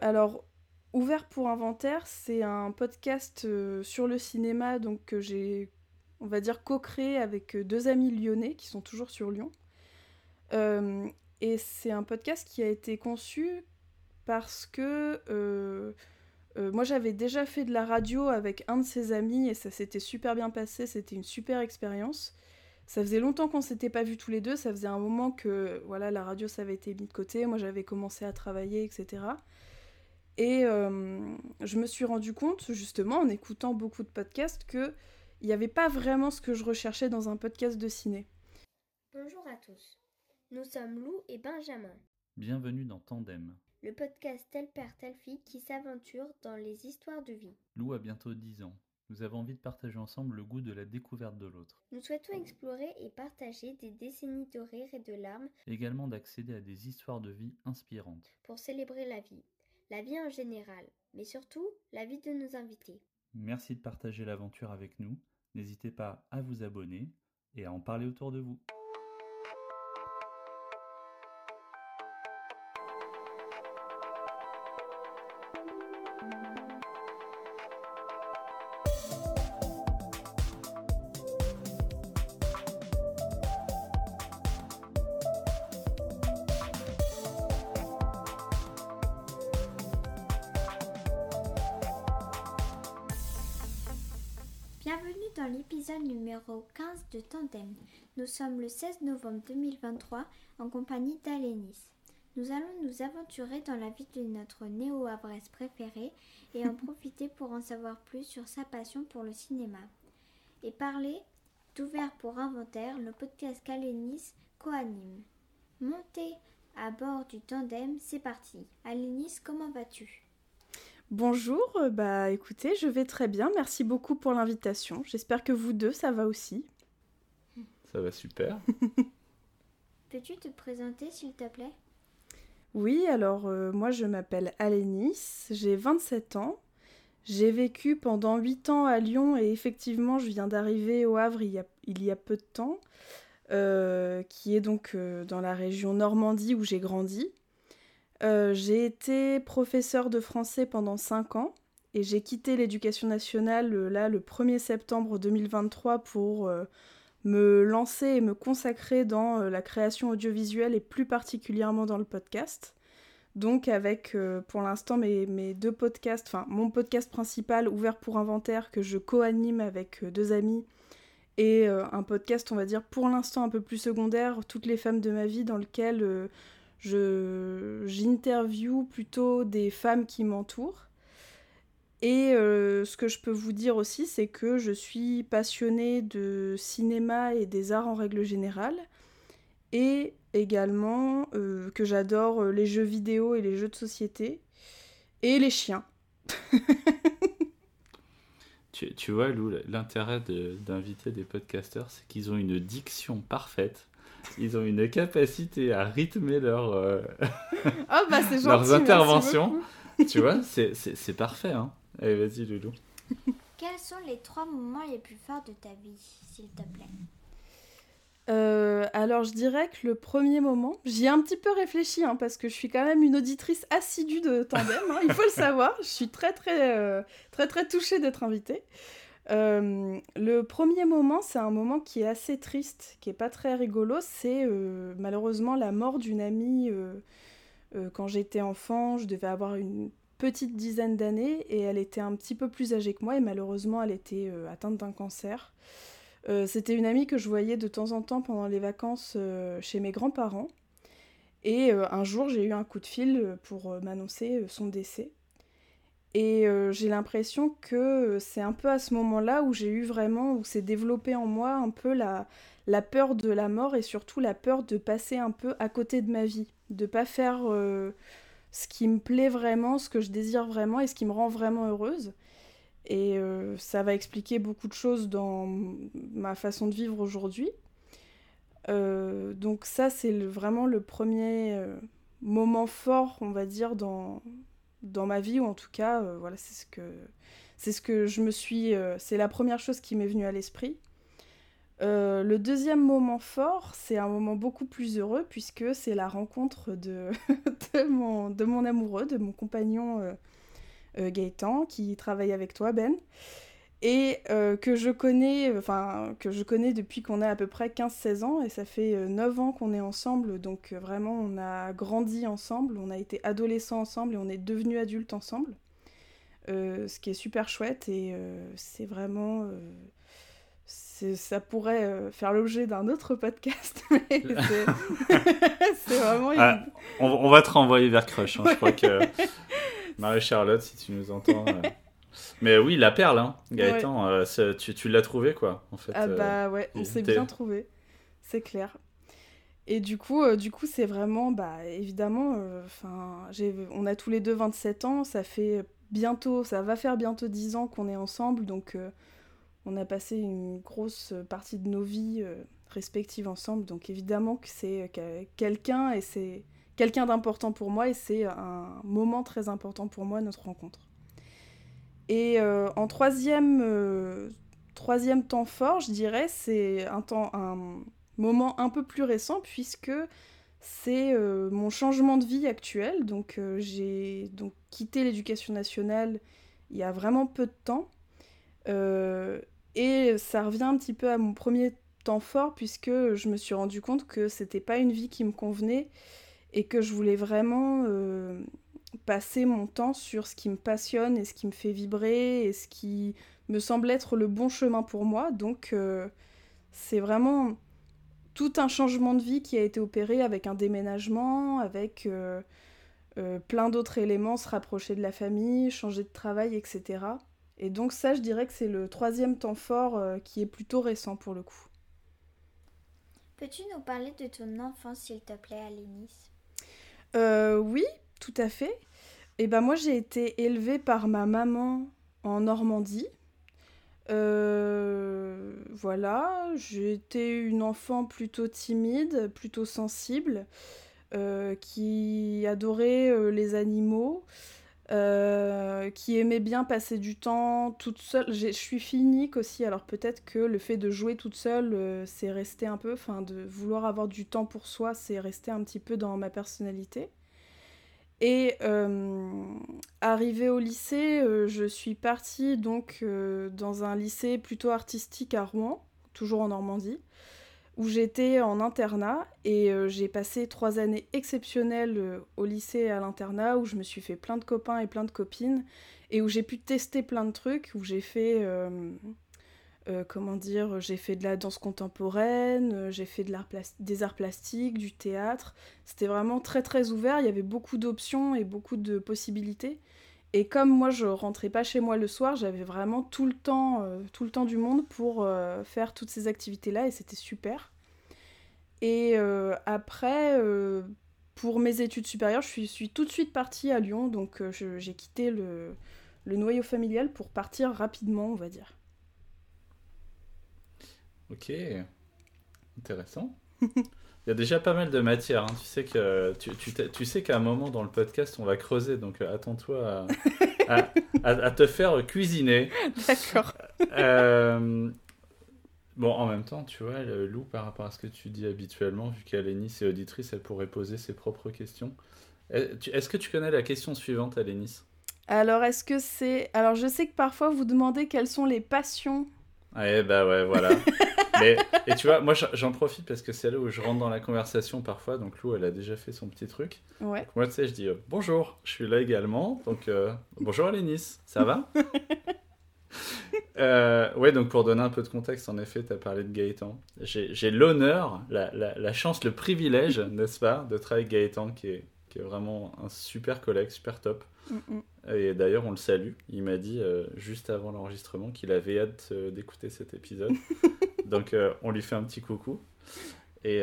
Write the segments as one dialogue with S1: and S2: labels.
S1: alors, Ouvert pour Inventaire, c'est un podcast sur le cinéma donc que j'ai, on va dire, co-créé avec deux amis lyonnais qui sont toujours sur Lyon. et c'est un podcast qui a été conçu parce que moi j'avais déjà fait de la radio avec un de ses amis et ça s'était super bien passé, c'était une super expérience. Ça faisait longtemps qu'on s'était pas vus tous les deux, ça faisait un moment que voilà la radio ça avait été mis de côté, moi j'avais commencé à travailler, etc. Et euh, je me suis rendu compte justement en écoutant beaucoup de podcasts que il n'y avait pas vraiment ce que je recherchais dans un podcast de ciné.
S2: Bonjour à tous, nous sommes Lou et Benjamin.
S3: Bienvenue dans Tandem,
S2: le podcast tel père telle fille qui s'aventure dans les histoires de vie.
S3: Lou a bientôt 10 ans. Nous avons envie de partager ensemble le goût de la découverte de l'autre.
S2: Nous souhaitons explorer et partager des décennies de rire et de larmes.
S3: Également d'accéder à des histoires de vie inspirantes.
S2: Pour célébrer la vie, la vie en général, mais surtout la vie de nos invités.
S3: Merci de partager l'aventure avec nous. N'hésitez pas à vous abonner et à en parler autour de vous.
S2: Sommes le 16 novembre 2023 en compagnie d'Alénis. Nous allons nous aventurer dans la vie de notre néo-abresse préféré et en profiter pour en savoir plus sur sa passion pour le cinéma. Et parler d'Ouvert pour Inventaire, le podcast qu'Alénis co-anime. Montez à bord du tandem, c'est parti. Alénis, comment vas-tu?
S1: Bonjour, euh, bah écoutez, je vais très bien, merci beaucoup pour l'invitation. J'espère que vous deux, ça va aussi.
S3: Ça va super.
S2: Peux-tu te présenter s'il te plaît?
S1: Oui, alors euh, moi je m'appelle Alénis, j'ai 27 ans. J'ai vécu pendant 8 ans à Lyon et effectivement je viens d'arriver au Havre il y, a, il y a peu de temps, euh, qui est donc dans la région Normandie où j'ai grandi. Euh, j'ai été professeur de français pendant 5 ans et j'ai quitté l'éducation nationale euh, là le 1er septembre 2023 pour euh, me lancer et me consacrer dans la création audiovisuelle et plus particulièrement dans le podcast. Donc avec pour l'instant mes, mes, deux podcasts, enfin mon podcast principal ouvert pour inventaire que je co-anime avec deux amis et un podcast on va dire pour l'instant un peu plus secondaire, toutes les femmes de ma vie dans lequel j'interviewe plutôt des femmes qui m'entourent. Et euh, ce que je peux vous dire aussi, c'est que je suis passionnée de cinéma et des arts en règle générale. Et également euh, que j'adore euh, les jeux vidéo et les jeux de société. Et les chiens.
S3: tu, tu, vois, Lou, l'intérêt d'inviter des podcasteurs, c'est qu'ils ont une diction parfaite ils ont une capacité à rythmer leur, euh,
S1: oh, bah,
S3: leurs interventions. tu vois, c'est parfait. Hein. Allez, vas-y, Loulou.
S2: Quels sont les trois moments les plus forts de ta vie, s'il te plaît?
S1: Euh, alors je dirais que le premier moment, j'y ai un petit peu réfléchi hein, parce que je suis quand même une auditrice assidue de Tandem, hein, il faut le savoir. Je suis très très euh, très très touchée d'être invitée. Euh, le premier moment, c'est un moment qui est assez triste, qui est pas très rigolo. C'est euh, malheureusement la mort d'une amie euh, quand j'étais enfant. Je devais avoir une petite dizaine d'années et elle était un petit peu plus âgée que moi et malheureusement elle était atteinte d'un cancer. C'était une amie que je voyais de temps en temps pendant les vacances chez mes grands-parents. Et un jour, j'ai eu un coup de fil pour m'annoncer son décès. Et euh, j'ai l'impression que c'est un peu à ce moment-là où j'ai eu vraiment, où s'est développé en moi un peu la, la peur de la mort et surtout la peur de passer un peu à côté de ma vie, de pas faire euh, ce qui me plaît vraiment, ce que je désire vraiment et ce qui me rend vraiment heureuse. Et euh, ça va expliquer beaucoup de choses dans ma façon de vivre aujourd'hui. donc ça, c'est vraiment le premier moment fort, on va dire, dans, dans ma vie, ou en tout cas, euh, voilà, c'est ce que c'est ce que je me suis. Euh, c'est la première chose qui m'est venue à l'esprit. Euh, le deuxième moment fort, c'est un moment beaucoup plus heureux puisque c'est la rencontre de, mon, de, mon, amoureux, de mon compagnon euh, euh, Gaëtan, qui travaille avec toi, Ben, et que, je connais, que je connais depuis qu'on a à peu près 15-16 ans, et ça fait 9 ans qu'on est ensemble, donc vraiment on a grandi ensemble, on a été adolescents ensemble et on est devenus adultes ensemble, ce qui est super chouette, et c'est vraiment ça pourrait euh, faire l'objet d'un autre podcast,
S3: c'est vraiment. Ah, on, va te renvoyer vers Crush, hein. je crois que Marie-Charlotte, si tu nous entends. Euh. Mais oui, la perle, hein, Gaëtan, euh, tu, tu l'as trouvé quoi, en fait.
S1: Ah bah ouais, on s'est bien trouvé, c'est clair. Et du coup, du coup, c'est vraiment, bah évidemment, enfin, on a tous les deux 27 ans, ça fait bientôt, ça va faire bientôt 10 ans qu'on est ensemble, donc on a passé une grosse partie de nos vies euh, respectives ensemble, donc évidemment que c'est euh, quelqu'un et c'est quelqu'un d'important pour moi et c'est un moment très important pour moi notre rencontre. Et euh, en troisième, troisième temps fort, je dirais, c'est un moment un peu plus récent puisque c'est mon changement de vie actuel. Donc j'ai donc quitté l'éducation nationale il y a vraiment peu de temps. Et ça revient un petit peu à mon premier temps fort puisque je me suis rendu compte que c'était pas une vie qui me convenait et que je voulais vraiment euh, passer mon temps sur ce qui me passionne et ce qui me fait vibrer et ce qui me semble être le bon chemin pour moi. Donc euh, c'est vraiment tout un changement de vie qui a été opéré avec un déménagement, avec euh, plein d'autres éléments, se rapprocher de la famille, changer de travail, etc. Et donc ça, je dirais que c'est le troisième temps fort euh, qui est plutôt récent pour le coup.
S2: Peux-tu nous parler de ton enfance, s'il te plaît, Alénis?
S1: Euh, Oui, tout à fait. Et eh ben moi, j'ai été élevée par ma maman en Normandie. Euh, voilà, j'étais une enfant plutôt timide, plutôt sensible, qui adorait les animaux. Euh, qui aimait bien passer du temps toute seule. Je suis finique aussi, alors peut-être que le fait de jouer toute seule, euh, c'est resté un peu, enfin de vouloir avoir du temps pour soi, c'est resté un petit peu dans ma personnalité. Et euh, arrivé au lycée, je suis partie donc dans un lycée plutôt artistique à Rouen, toujours en Normandie où j'étais en internat et euh, j'ai passé trois années exceptionnelles euh, au lycée et à l'internat où je me suis fait plein de copains et plein de copines et où j'ai pu tester plein de trucs, où j'ai fait, euh, comment dire, j'ai fait de la danse contemporaine, j'ai fait de des arts plastiques, du théâtre. C'était vraiment très très ouvert, il y avait beaucoup d'options et beaucoup de possibilités. Et comme moi je rentrais pas chez moi le soir, j'avais vraiment tout le temps, euh, tout le temps du monde pour euh, faire toutes ces activités-là et c'était super. Et euh, après, pour mes études supérieures, je suis, tout de suite partie à Lyon, donc j'ai quitté le, le, noyau familial pour partir rapidement, on va dire.
S3: Ok, intéressant. Il y a déjà pas mal de matière. Hein. Tu sais que tu, tu, tu sais qu'à un moment dans le podcast, on va creuser. Donc euh, attends-toi à, à, te faire cuisiner.
S1: D'accord.
S3: Euh, bon, en même temps, tu vois, Lou, par rapport à ce que tu dis habituellement, vu qu'elle est auditrice, elle pourrait poser ses propres questions. Est-ce que tu connais la question suivante, Alénis?
S1: Alors, est-ce que c'est. Alors, je sais que parfois vous demandez quelles sont les passions
S3: Ouais, bah ouais, voilà. et tu vois, moi j'en profite parce que c'est là où je rentre dans la conversation parfois. Donc Lou, elle a déjà fait son petit truc.
S1: Ouais.
S3: moi, tu sais, je dis euh, bonjour, je suis là également. Donc euh, bonjour Alénis, ça va? Euh, Ouais, donc pour donner un peu de contexte, en effet, tu as parlé de Gaëtan. J'ai l'honneur, la, la, la, chance, le privilège, n'est-ce pas, de travailler avec Gaëtan qui est, qui est vraiment un super collègue, super top. Et d'ailleurs, on le salue. Il m'a dit euh, juste avant l'enregistrement qu'il avait hâte euh, d'écouter cet épisode. Donc, euh, on lui fait un petit coucou. Et,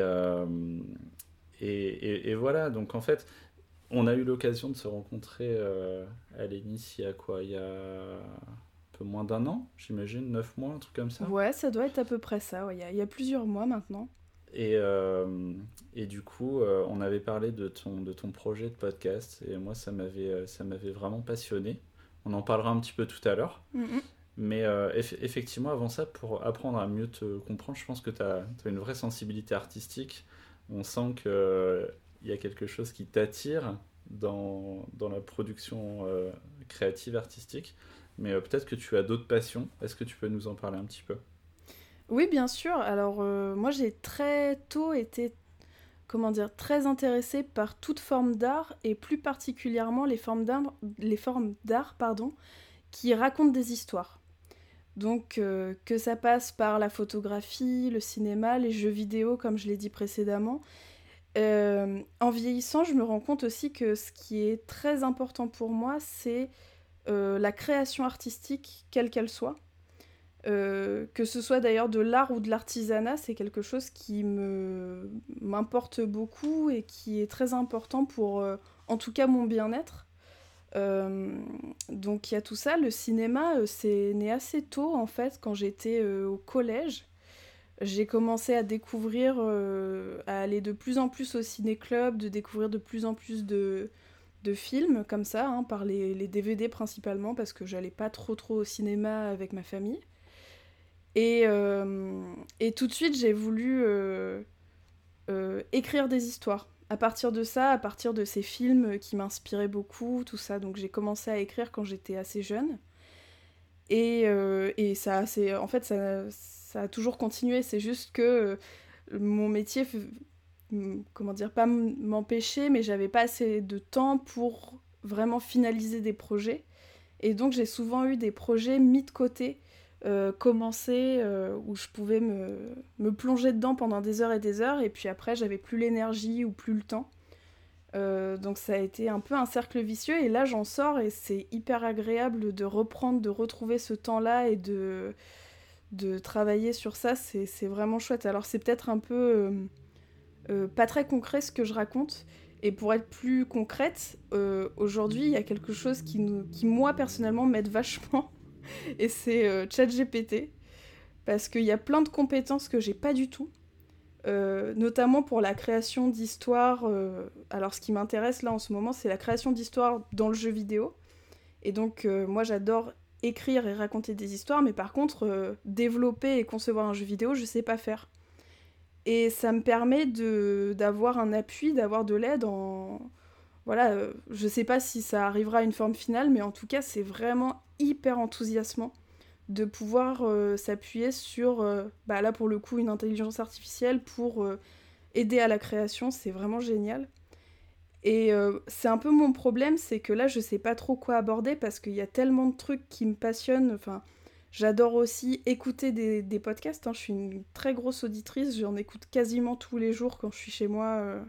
S3: et, et, voilà. Donc, en fait, on a eu l'occasion de se rencontrer à l'Énis il y a quoi? Il y a un peu moins d'un an, j'imagine, neuf mois, un truc comme ça?
S1: Ouais, ça doit être à peu près ça. Il, y a, il y a plusieurs mois maintenant.
S3: Et, euh, et du coup, euh, on avait parlé de ton, de ton projet de podcast et moi, ça m'avait, euh, ça m'avait vraiment passionné. On en parlera un petit peu tout à l'heure. Mm-hmm. Mais euh, effectivement, avant ça, pour apprendre à mieux te comprendre, je pense que tu as, une vraie sensibilité artistique. On sent qu'il il y a quelque chose qui t'attire dans, dans, la production créative artistique. Mais peut-être que tu as d'autres passions. Est-ce que tu peux nous en parler un petit peu?
S1: Oui, bien sûr. Alors, moi, j'ai très tôt été comment dire, très intéressée par toute forme d'art et plus particulièrement les formes d'art, qui racontent des histoires. Donc euh, que ça passe par la photographie, le cinéma, les jeux vidéo, comme je l'ai dit précédemment. Euh, en vieillissant, je me rends compte aussi que ce qui est très important pour moi, c'est euh, la création artistique, quelle qu'elle soit. Que ce soit d'ailleurs de l'art ou de l'artisanat, c'est quelque chose qui m'importe beaucoup et qui est très important pour, en tout cas, mon bien-être. Euh, donc il y a tout ça. Le cinéma, euh, c'est né assez tôt en fait, quand j'étais euh, au collège. J'ai commencé à découvrir, à aller de plus en plus au ciné-club, de découvrir de plus en plus de, de films comme ça, hein, par les, les, DVD principalement, parce que j'allais pas trop trop au cinéma avec ma famille. Et, et tout de suite, j'ai voulu écrire des histoires à partir de ça, à partir de ces films qui m'inspiraient beaucoup, tout ça, donc j'ai commencé à écrire quand j'étais assez jeune. Et, euh, et ça, c'est, en fait, ça, ça, a toujours continué. C'est juste que euh, mon métier, comment dire, pas m'empêcher, mais j'avais pas assez de temps pour vraiment finaliser des projets. Et donc j'ai souvent eu des projets mis de côté euh, commencer euh, où je pouvais me, me, plonger dedans pendant des heures et des heures et puis après j'avais plus l'énergie ou plus le temps. Euh, donc ça a été un peu un cercle vicieux et là j'en sors et c'est hyper agréable de reprendre, de retrouver ce temps-là et de, de travailler sur ça, c'est vraiment chouette. Alors c'est peut-être un peu pas très concret ce que je raconte, et pour être plus concrète, aujourd'hui, il y a quelque chose qui, nous, qui moi, personnellement, m'aide vachement et c'est euh, ChatGPT. Parce qu'il y a plein de compétences que j'ai pas du tout. Euh, notamment pour la création d'histoires. Euh, alors, ce qui m'intéresse là en ce moment, c'est la création d'histoires dans le jeu vidéo. Et donc, moi, j'adore écrire et raconter des histoires, mais par contre, développer et concevoir un jeu vidéo, je sais pas faire. Et ça me permet d'avoir un appui, d'avoir de l'aide en. Voilà, je sais pas si ça arrivera à une forme finale, mais en tout cas, c'est vraiment hyper enthousiasmant de pouvoir euh, s'appuyer sur, euh, bah là pour le coup, une intelligence artificielle pour euh, aider à la création, c'est vraiment génial. Et c'est un peu mon problème, c'est que là je sais pas trop quoi aborder parce qu'il y a tellement de trucs qui me passionnent. Enfin, j'adore aussi écouter des, des podcasts. Hein. Je suis une très grosse auditrice, j'en écoute quasiment tous les jours quand je suis chez moi,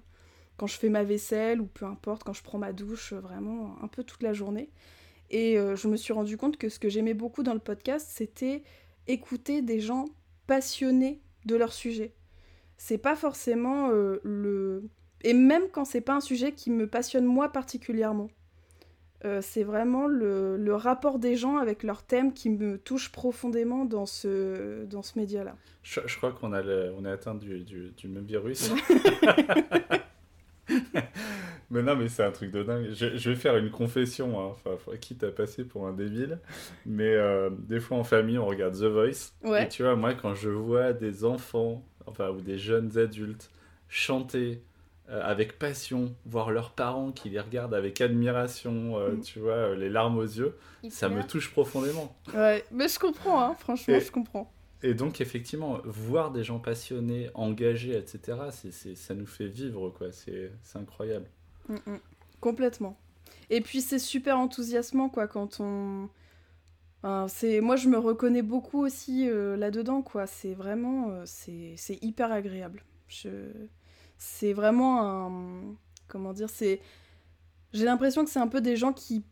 S1: quand je fais ma vaisselle ou peu importe, quand je prends ma douche, vraiment un peu toute la journée. Et euh, je me suis rendu compte que ce que j'aimais beaucoup dans le podcast, c'était écouter des gens passionnés de leur sujet. C'est pas forcément euh, le. Et même quand c'est pas un sujet qui me passionne moi particulièrement. Euh, c'est vraiment le, le, rapport des gens avec leur thème qui me touche profondément dans ce, dans ce média-là.
S3: Je, je, crois qu'on a, on est atteint du, du, du même virus. mais non, mais c'est un truc de dingue. Je, je vais faire une confession, hein. enfin, quitte à passer pour un débile. Mais euh, des fois en famille, on regarde The Voice. Et tu vois, moi, quand je vois des enfants, enfin, ou des jeunes adultes chanter euh, avec passion, voir leurs parents qui les regardent avec admiration, euh, mm. tu vois, les larmes aux yeux, ça me touche profondément.
S1: Ouais, mais je comprends, hein, franchement, je comprends.
S3: Et donc, effectivement, voir des gens passionnés, engagés, etc., c'est, ça nous fait vivre, quoi. C'est, incroyable.
S1: Mm, mm. Complètement. Et puis, c'est super enthousiasmant, quoi, quand on... c'est... Moi, je me reconnais beaucoup aussi euh, là-dedans, quoi. C'est vraiment... Euh, c'est... c'est hyper agréable. Je... C'est vraiment un... Comment dire C'est... J'ai l'impression que c'est un peu des gens qui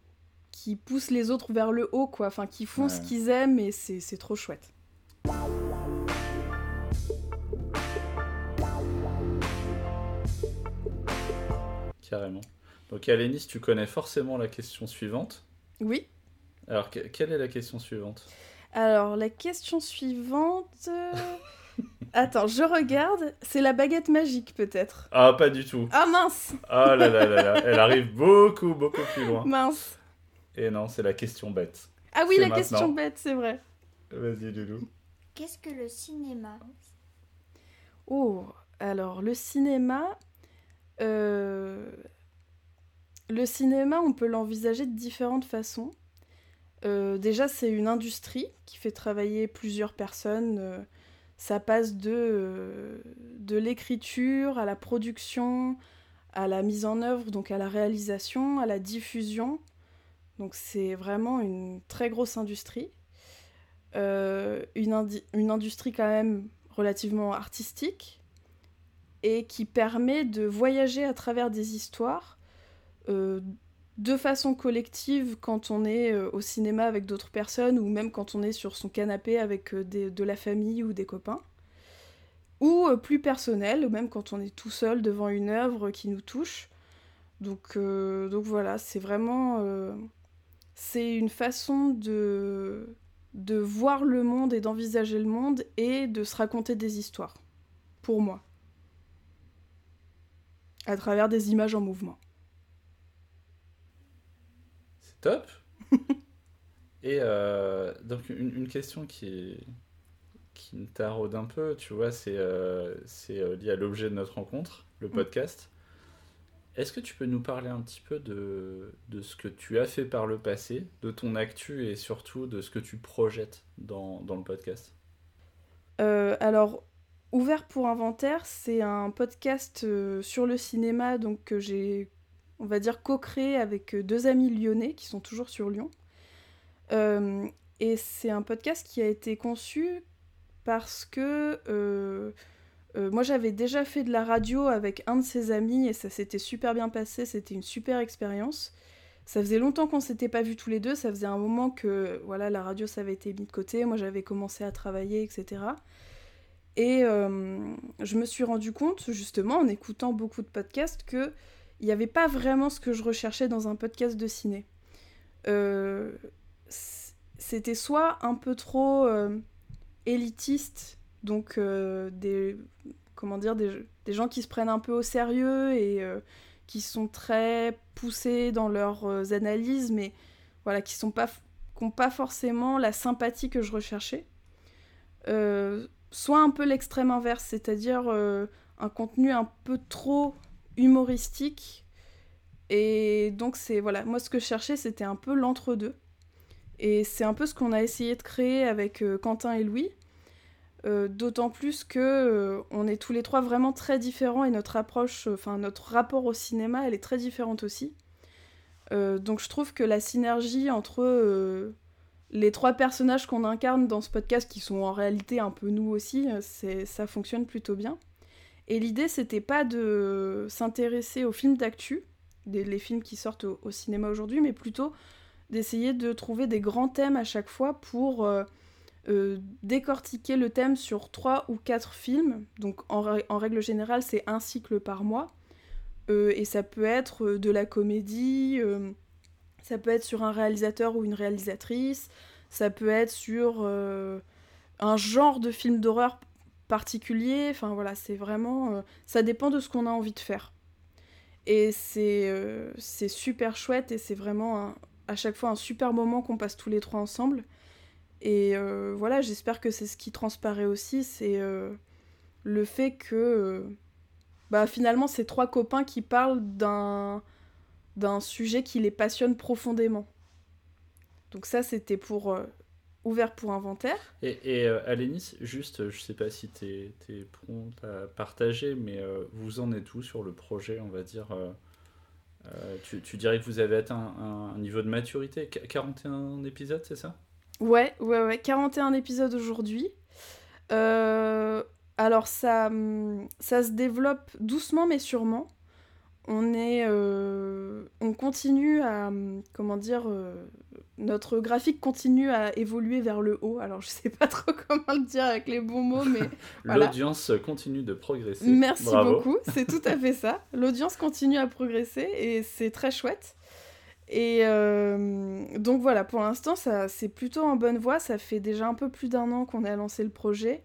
S1: qui poussent les autres vers le haut, quoi. Enfin, qui font ce qu'ils aiment et c'est, c'est trop chouette.
S3: Carrément. Donc Alénis, tu connais forcément la question suivante.
S1: Oui.
S3: Alors, quelle est la question suivante?
S1: Alors, la question suivante... Attends, je regarde. C'est la baguette magique, peut-être.
S3: Ah, pas du tout.
S1: Ah, mince
S3: Ah là là là là, elle arrive beaucoup, beaucoup plus loin.
S1: Mince.
S3: Et non, c'est la question bête.
S1: Ah oui, la question bête, c'est vrai.
S3: Vas-y, Loulou.
S2: Qu'est-ce que le cinéma?
S1: Oh, alors le cinéma, euh, le cinéma, on peut l'envisager de différentes façons. Euh, déjà, c'est une industrie qui fait travailler plusieurs personnes. euh, ça passe de, euh, de l'écriture à la production, à la mise en œuvre, donc à la réalisation, à la diffusion. Donc c'est vraiment une très grosse industrie. Euh, une industrie quand même relativement artistique et qui permet de voyager à travers des histoires euh, de façon collective quand on est euh, au cinéma avec d'autres personnes ou même quand on est sur son canapé avec euh, des- de la famille ou des copains. Ou plus personnel, même quand on est tout seul devant une œuvre qui nous touche. Donc, donc voilà, c'est vraiment... c'est une façon de, de voir le monde et d'envisager le monde et de se raconter des histoires. Pour moi. À travers des images en mouvement.
S3: C'est top. Et euh, donc une, une question qui, qui me taraude un peu, tu vois, c'est euh, euh, lié à l'objet de notre rencontre, le podcast. Est-ce que tu peux nous parler un petit peu de, de ce que tu as fait par le passé, de ton actu et surtout de ce que tu projettes dans, dans le podcast?
S1: Euh, alors, Ouvert pour Inventaire, c'est un podcast euh, sur le cinéma donc, que j'ai, on va dire, co-créé avec euh, deux amis lyonnais qui sont toujours sur Lyon. Euh, et c'est un podcast qui a été conçu parce que moi j'avais déjà fait de la radio avec un de ses amis et ça s'était super bien passé, c'était une super expérience. Ça faisait longtemps qu'on s'était pas vus tous les deux, ça faisait un moment que voilà la radio ça avait été mis de côté, moi j'avais commencé à travailler, etc. Et euh, je me suis rendu compte justement en écoutant beaucoup de podcasts que il n'y avait pas vraiment ce que je recherchais dans un podcast de ciné. Euh, c'était soit un peu trop euh, élitiste, donc des comment dire des, des gens qui se prennent un peu au sérieux et qui sont très poussés dans leurs analyses, mais voilà qui sont pas qui ont pas forcément la sympathie que je recherchais. Euh, soit un peu l'extrême inverse, c'est-à-dire euh, un contenu un peu trop humoristique. Et donc c'est voilà, moi ce que je cherchais c'était un peu l'entre-deux. Et c'est un peu ce qu'on a essayé de créer avec euh, Quentin et Louis. Euh, D'autant plus que on est tous les trois vraiment très différents et notre approche, enfin notre rapport au cinéma, elle est très différente aussi. Donc je trouve que la synergie entre les trois personnages qu'on incarne dans ce podcast, qui sont en réalité un peu nous aussi, ça fonctionne plutôt bien. Et l'idée, c'était pas de s'intéresser aux films d'actu, les films qui sortent au, cinéma aujourd'hui, mais plutôt d'essayer de trouver des grands thèmes à chaque fois pour euh, euh, décortiquer le thème sur trois ou quatre films. Donc en, rè- en règle générale, c'est un cycle par mois. Euh, et ça peut être de la comédie, ça peut être sur un réalisateur ou une réalisatrice, ça peut être sur euh, un genre de film d'horreur particulier. Enfin voilà, c'est vraiment. euh, ça dépend de ce qu'on a envie de faire. Et c'est euh, super chouette et c'est vraiment à chaque fois un super moment qu'on passe tous les trois ensemble. Et voilà, j'espère que c'est ce qui transparaît aussi, c'est le fait que bah, finalement c'est trois copains qui parlent d'un d'un sujet qui les passionne profondément. Donc ça c'était pour euh, ouvert pour inventaire.
S3: Et, et euh, Alénis, juste, je sais pas si tu es, prompt à partager, mais euh, vous en êtes où sur le projet, on va dire tu, tu dirais que vous avez atteint un, un niveau de maturité? Qu- 41 épisodes, c'est ça?
S1: Ouais, ouais, ouais, 41 épisodes aujourd'hui. Alors ça, hum, ça se développe doucement mais sûrement. On est, euh, on continue à, comment dire, euh, notre graphique continue à évoluer vers le haut. Alors je sais pas trop comment le dire avec les bons mots, mais Voilà.
S3: L'audience continue de progresser.
S1: Merci
S3: Bravo.
S1: beaucoup, c'est tout à fait ça. L'audience continue à progresser et c'est très chouette. Et euh, donc voilà, pour l'instant, ça c'est plutôt en bonne voie. Ça fait déjà un peu plus d'un an qu'on a lancé le projet.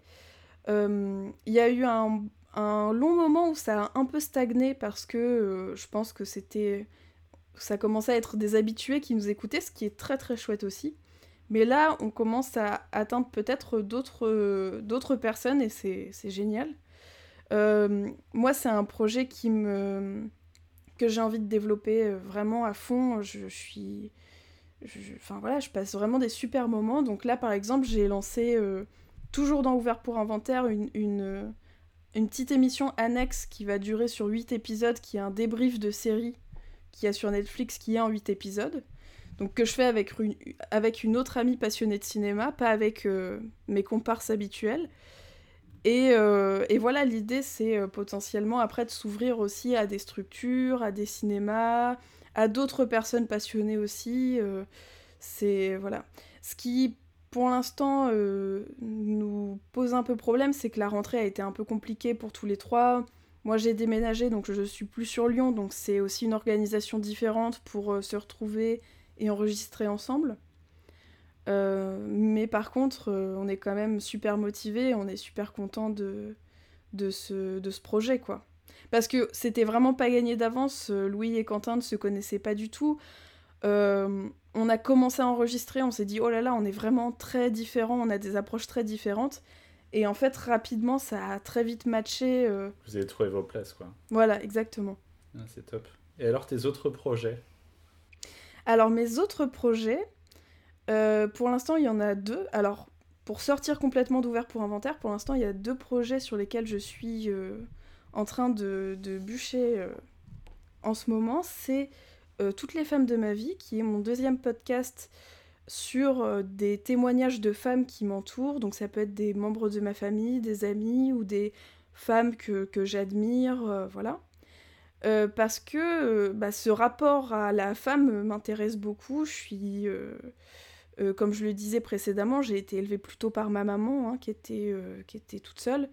S1: Il y a eu un, un long moment où ça a un peu stagné parce que euh, je pense que c'était. Ça commençait à être des habitués qui nous écoutaient, ce qui est très très chouette aussi. Mais là, on commence à atteindre peut-être d'autres d'autres personnes et c'est génial. Euh, moi, c'est un projet qui me que j'ai envie de développer euh, vraiment à fond. Je, suis, enfin voilà, je passe vraiment des super moments. Donc là, par exemple, j'ai lancé euh, toujours dans Ouvert pour Inventaire une, une, petite émission annexe qui va durer sur 8 épisodes, qui est un débrief de série qui a sur Netflix, qui est en 8 épisodes. Donc que je fais avec une, avec une autre amie passionnée de cinéma, pas avec mes comparses habituels. Euh, et, voilà, l'idée, c'est euh, potentiellement après de s'ouvrir aussi à des structures, à des cinémas, à d'autres personnes passionnées aussi. Euh, c'est voilà. Ce qui, pour l'instant, nous pose un peu problème, c'est que la rentrée a été un peu compliquée pour tous les trois. Moi, j'ai déménagé, donc je suis plus sur Lyon, donc c'est aussi une organisation différente pour se retrouver et enregistrer ensemble. Euh, mais par contre, euh, on est quand même super motivé, on est super content de, ce, projet, quoi. Parce que c'était vraiment pas gagné d'avance, euh, Louis et Quentin ne se connaissaient pas du tout. on a commencé à enregistrer, on s'est dit, oh là là, on est vraiment très différents, on a des approches très différentes. Et en fait, rapidement, ça a très vite matché.
S3: Vous avez trouvé vos places, quoi.
S1: Voilà, exactement.
S3: Ah, c'est top. Et alors, tes autres projets?
S1: Alors, mes autres projets, euh, pour l'instant, il y en a deux. Alors, pour sortir complètement d'ouvert pour inventaire, pour l'instant, il y a deux projets sur lesquels je suis euh, en train de, bûcher euh, en ce moment. C'est Toutes les femmes de ma vie, qui est mon deuxième podcast sur des témoignages de femmes qui m'entourent. Donc, ça peut être des membres de ma famille, des amis ou des femmes que, j'admire. voilà. parce que bah, ce rapport à la femme m'intéresse beaucoup. Je suis euh, comme je le disais précédemment, j'ai été élevée plutôt par ma maman, hein, qui, était, euh, qui était toute seule.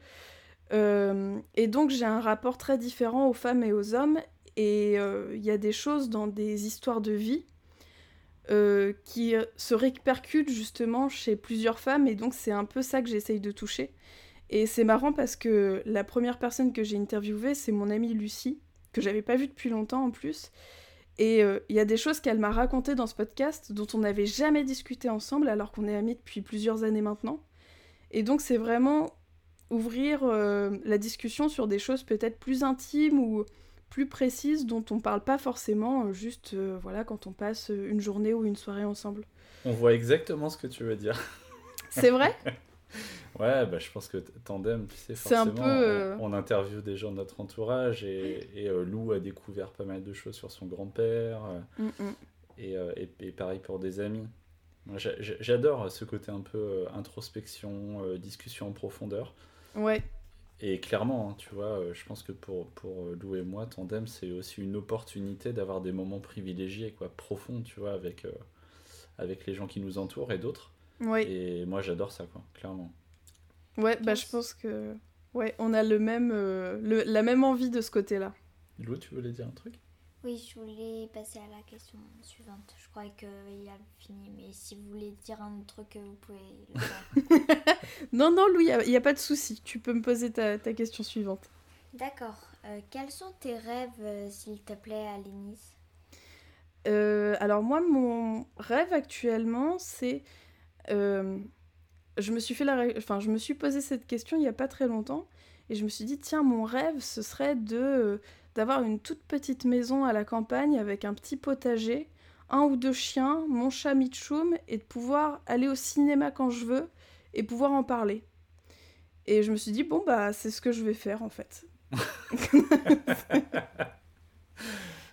S1: Euh, et donc j'ai un rapport très différent aux femmes et aux hommes. Et il y a des choses dans des histoires de vie qui se répercutent justement chez plusieurs femmes. Et donc c'est un peu ça que j'essaye de toucher. Et c'est marrant parce que la première personne que j'ai interviewée, c'est mon amie Lucie, que j'avais pas vue depuis longtemps en plus. Et euh, il y a des choses qu'elle m'a racontées dans ce podcast dont on n'avait jamais discuté ensemble alors qu'on est amis depuis plusieurs années maintenant. Et donc c'est vraiment ouvrir euh, la discussion sur des choses peut-être plus intimes ou plus précises dont on parle pas forcément euh, juste voilà quand on passe une journée ou une soirée ensemble.
S3: On voit exactement ce que tu veux dire.
S1: C'est vrai?
S3: Ouais, bah, je pense que Tandem, tu sais, forcément, euh, on, interviewe des gens de notre entourage et, et euh, Lou a découvert pas mal de choses sur son grand-père. Euh, mm, mm. et, et, pareil pour des amis. J'adore ce côté un peu introspection, discussion en profondeur.
S1: Ouais.
S3: Et clairement, hein, tu vois, je pense que pour, pour Lou et moi, Tandem, c'est aussi une opportunité d'avoir des moments privilégiés, quoi, profonds, tu vois, avec, avec les gens qui nous entourent et d'autres.
S1: Ouais.
S3: Et moi, j'adore ça, quoi, clairement.
S1: Ouais, bah je pense que ouais, on a le même, euh, le, la même envie de ce côté-là.
S3: Lou, tu voulais dire un truc?
S2: Oui, je voulais passer à la question suivante. Je croyais qu'il a fini, mais si vous voulez dire un autre truc, vous pouvez le
S1: faire. non, non, Lou, il n'y a, pas de souci. Tu peux me poser ta, ta question suivante.
S2: D'accord. Euh, quels sont tes rêves, euh, s'il te plaît, Alénis?
S1: Alors moi, mon rêve actuellement, c'est je me suis fait la enfin je me suis posé cette question il y a pas très longtemps et je me suis dit tiens mon rêve ce serait de euh, d'avoir une toute petite maison à la campagne avec un petit potager, un ou deux chiens, mon chat Mitchum et de pouvoir aller au cinéma quand je veux et pouvoir en parler. Et je me suis dit bon bah c'est ce que je vais faire en fait.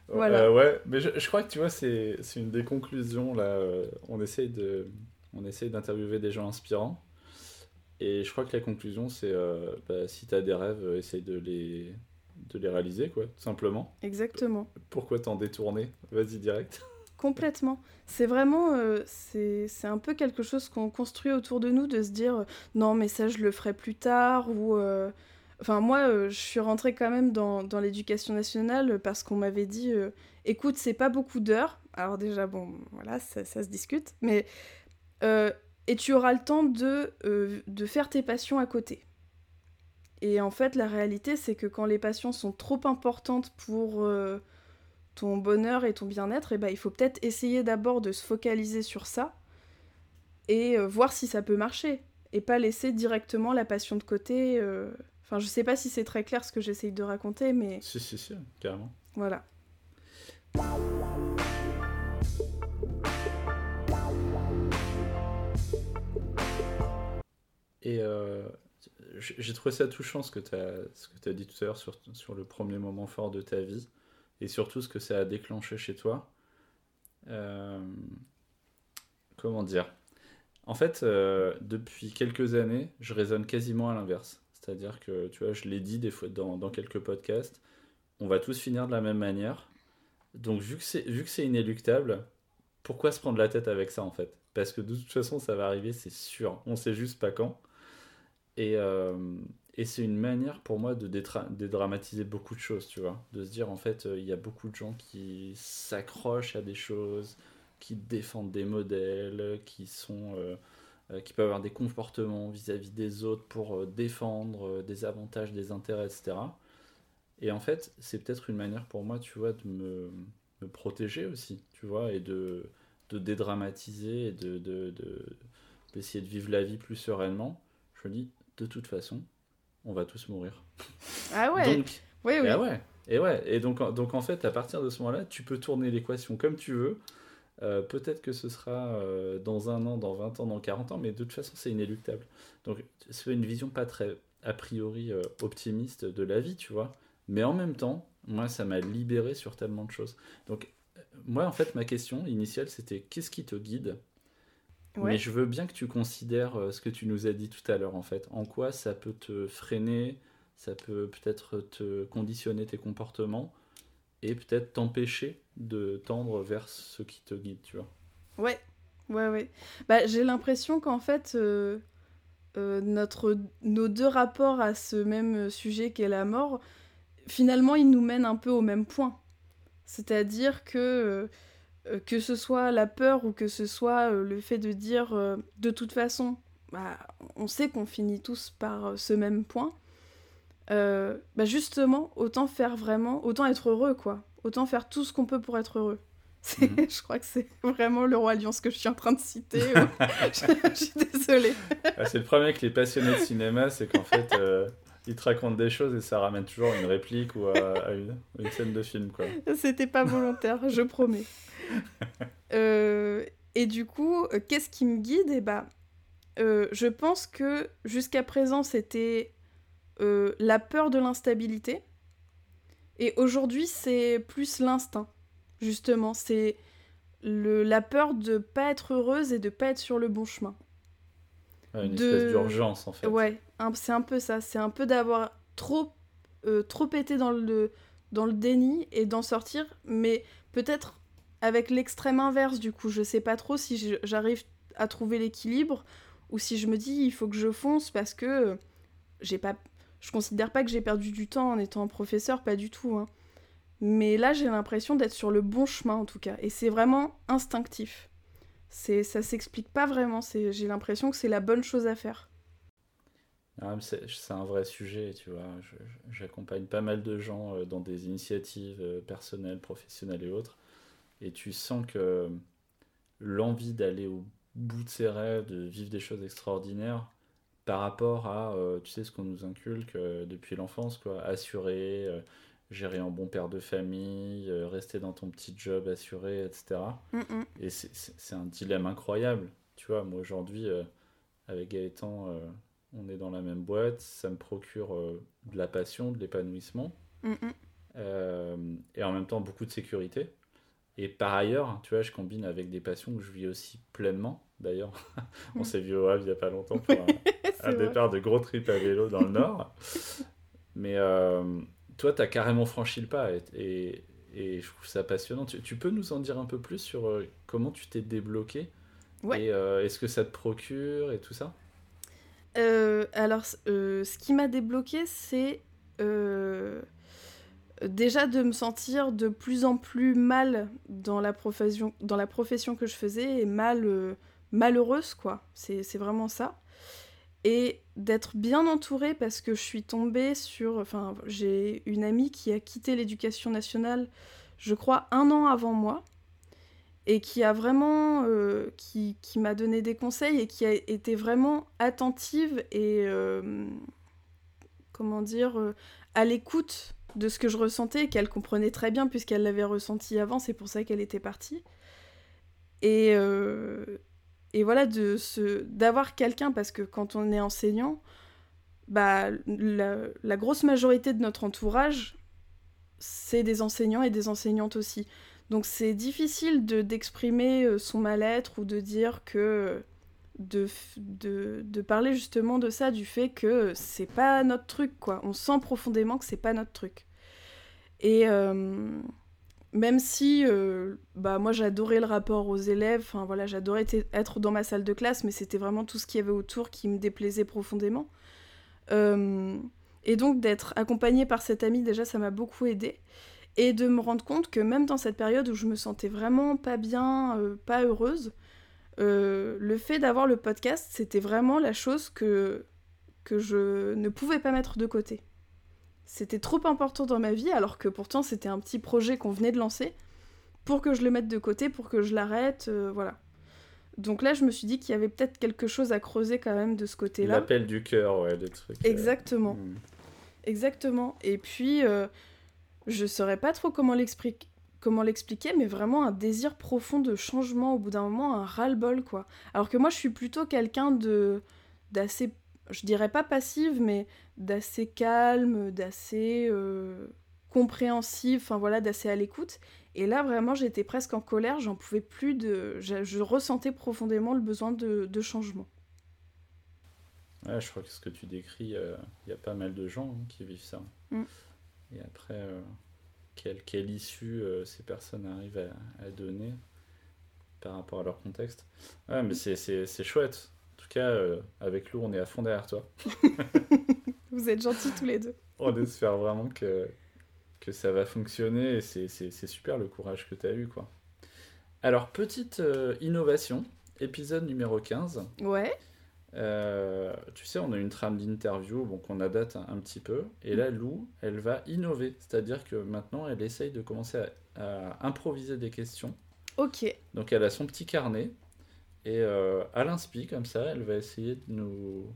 S3: voilà. Euh, ouais, mais je, crois que tu vois c'est une des conclusions là. Euh, on essaye de on essaye d'interviewer des gens inspirants. Et je crois que la conclusion, c'est euh, bah, si tu as des rêves, essaye de les, de les réaliser, quoi, tout simplement.
S1: Exactement.
S3: Pourquoi t'en détourner? Vas-y, direct.
S1: Complètement. C'est vraiment, euh, c'est un peu quelque chose qu'on construit autour de nous, de se dire non, mais ça, je le ferai plus tard, ou. Enfin, moi, je suis rentrée quand même dans, dans l'éducation nationale parce qu'on m'avait dit écoute, c'est pas beaucoup d'heures. Alors, déjà, bon, voilà, ça, ça se discute, mais euh, et tu auras le temps de, euh, de faire tes passions à côté. Et en fait, la réalité, c'est que quand les passions sont trop importantes pour euh, ton bonheur et ton bien-être, eh ben, il faut peut-être essayer d'abord de se focaliser sur ça et voir si ça peut marcher et pas laisser directement la passion de côté. Enfin, je sais pas si c'est très clair ce que j'essaye de raconter, mais.
S3: Si, si, si, carrément.
S1: Voilà.
S3: Et euh, j'ai trouvé ça touchant ce que tu as, dit tout à l'heure sur, sur, le premier moment fort de ta vie et surtout ce que ça a déclenché chez toi. Euh, comment dire? En fait, euh, depuis quelques années, je raisonne quasiment à l'inverse. C'est-à-dire que, tu vois, je l'ai dit des fois dans, dans, quelques podcasts, on va tous finir de la même manière. Donc, vu que c'est inéluctable, pourquoi se prendre la tête avec ça en fait? Parce que de toute façon, ça va arriver, c'est sûr. On sait juste pas quand. Et, euh, et c'est une manière pour moi de dédramatiser beaucoup de choses, tu vois. De se dire, en fait, euh, il y a beaucoup de gens qui s'accrochent à des choses, qui défendent des modèles, qui sont. Euh, qui peuvent avoir des comportements vis-à-vis des autres pour défendre des avantages, des intérêts, etc. Et en fait, c'est peut-être une manière pour moi, tu vois, de me, protéger aussi, tu vois, et de, de dédramatiser et de, de, d'essayer de vivre la vie plus sereinement. Je me dis, de toute façon, on va tous mourir.
S1: Ah ouais
S3: donc,
S1: oui, oui.
S3: Et ouais, et ouais. Et donc, donc en fait, à partir de ce moment-là, tu peux tourner l'équation comme tu veux. Euh, peut-être que ce sera euh, dans un an, dans 20 ans, dans 40 ans, mais de toute façon, c'est inéluctable. Donc, c'est une vision pas très, a priori, euh, optimiste de la vie, tu vois. Mais en même temps, moi, ça m'a libéré sur tellement de choses. Donc, moi, en fait, ma question initiale, c'était qu'est-ce qui te guide mais je veux bien que tu considères euh, ce que tu nous as dit tout à l'heure, en fait. En quoi ça peut te freiner, ça peut peut-être te conditionner tes comportements et peut-être t'empêcher de tendre vers ce qui te guide, tu vois.
S1: Ouais, ouais, ouais. Bah, j'ai l'impression qu'en fait, euh, euh, notre, nos deux rapports à ce même sujet qu'est la mort, finalement, ils nous mènent un peu au même point. C'est-à-dire que euh, que ce soit la peur ou que ce soit euh, le fait de dire euh, de toute façon, bah, on sait qu'on finit tous par ce même point, bah justement, autant faire vraiment, autant être heureux, quoi. Autant faire tout ce qu'on peut pour être heureux. Mhm. Je crois que c'est vraiment le roi lion ce que je suis en train de citer. je, suis désolée.
S3: Ah, c'est le premier que les passionnés de cinéma, c'est qu'en fait, il te raconte des choses et ça ramène toujours une réplique ou à, une, une, scène de film. quoi.
S1: C'était pas volontaire, je promets. Euh, et du coup, euh, qu'est-ce qui me guide? Et eh bah, euh, je pense que jusqu'à présent, c'était la peur de l'instabilité. Et aujourd'hui, c'est plus l'instinct, justement. C'est la peur de pas être heureuse et de pas être sur le bon chemin.
S3: une espèce d'urgence, en fait.
S1: Ouais, c'est un peu ça. C'est un peu d'avoir trop, trop été dans le, dans le déni et d'en sortir, mais peut-être avec l'extrême inverse du coup. Je sais pas trop si j'arrive à trouver l'équilibre ou si je me dis il faut que je fonce parce que j'ai pas je considère pas que j'ai perdu du temps en étant professeur, pas du tout. Hein. Mais là, j'ai l'impression d'être sur le bon chemin en tout cas. Et c'est vraiment instinctif. C'est, ça s'explique pas vraiment. J'ai l'impression que c'est la bonne chose à faire.
S3: Ah, c'est, un vrai sujet, tu vois. j'accompagne pas mal de gens euh, dans des initiatives euh, personnelles, professionnelles et autres et tu sens que l'envie d'aller au bout de ses rêves, de vivre des choses extraordinaires, par rapport à, euh, tu sais, ce qu'on nous inculque euh, depuis l'enfance, quoi, assurer, euh, gérer un bon père de famille, rester dans ton petit job assuré, etc. Et c'est un dilemme incroyable. Tu vois, moi aujourd'hui, avec Gaëtan, on est dans la même boîte, ça me procure de la passion, de l'épanouissement, et en même temps beaucoup de sécurité. Et par ailleurs, tu vois, je combine avec des passions que je vis aussi pleinement. D'ailleurs, on s'est vu au Havre il n'y a pas longtemps pour un, départ de gros trip à vélo dans le Nord. Mais euh, toi, tu as carrément franchi le pas et, et, je trouve ça passionnant. Tu, peux nous en dire un peu plus sur euh, comment tu t'es débloqué
S1: ouais.
S3: Et euh, est-ce que ça te procure et tout ça?
S1: Alors, ce qui m'a débloqué, c'est déjà de me sentir de plus en plus mal dans la profession, dans la profession que je faisais et mal, euh, malheureuse, quoi. C'est vraiment ça. Et d'être bien entourée parce que je suis tombée sur. Enfin, j'ai une amie qui a quitté l'éducation nationale, je crois, un an avant moi. et qui a vraiment euh, qui, qui m'a donné des conseils et qui a été vraiment attentive et euh, comment dire à l'écoute de ce que je ressentais qu'elle comprenait très bien puisqu'elle l'avait ressenti avant c'est pour ça qu'elle était partie. Et et voilà de se d'avoir quelqu'un parce que quand on est enseignant bah la, la grosse majorité de notre entourage c'est des enseignants et des enseignantes aussi. Donc c'est difficile de d'exprimer euh, son mal-être ou de dire que de, de, de, parler justement de ça, du fait que c'est pas notre truc, quoi. On sent profondément que c'est pas notre truc. Et euh, même si, euh, bah moi j'adorais le rapport aux élèves, enfin voilà, j'adorais être dans ma salle de classe, mais c'était vraiment tout ce qu'il y avait autour qui me déplaisait profondément. et donc d'être accompagnée par cette amie, déjà ça m'a beaucoup aidée et de me rendre compte que même dans cette période où je me sentais vraiment pas bien, euh, pas heureuse, euh, le fait d'avoir le podcast, c'était vraiment la chose que, que je ne pouvais pas mettre de côté. C'était trop important dans ma vie, alors que pourtant c'était un petit projet qu'on venait de lancer, pour que je le mette de côté, pour que je l'arrête, euh, voilà. Donc là, je me suis dit qu'il y avait peut-être quelque chose à creuser quand même de ce côté-là.
S3: L'appel du cœur, ouais, des trucs.
S1: Exactement. Hmm. Exactement. Et puis, je saurais pas trop comment l'expliquer, mais vraiment un désir profond de changement au bout d'un moment, un ras-le-bol, quoi. Alors que moi, je suis plutôt quelqu'un de d'assez, je dirais pas passive, mais d'assez calme, d'assez euh, compréhensif, enfin voilà, d'assez à l'écoute. Et là, vraiment, j'étais presque en colère, j'en pouvais plus de... Je, ressentais profondément le besoin de, changement.
S3: Ouais, je crois que ce que tu décris, euh, il y a pas mal de gens hein, qui vivent ça. Mm. Et après, euh, quelle, quelle, issue euh, ces personnes arrivent à, donner par rapport à leur contexte. Ouais, mais c'est chouette. En tout cas, euh, avec Lou, on est à fond derrière toi.
S1: Vous êtes gentils tous les deux.
S3: on espère vraiment que, que ça va fonctionner et c'est super le courage que tu as eu. quoi. Alors, petite innovation, épisode numéro 15.
S1: Ouais.
S3: Euh, tu sais, on a une trame d'interview, donc on adapte un, un, petit peu. Et là, Lou, elle va innover. C'est-à-dire que maintenant, elle essaye de commencer à, improviser des questions.
S1: Ok.
S3: Donc elle a son petit carnet. Et euh, à l'inspi, comme ça, elle va essayer de nous.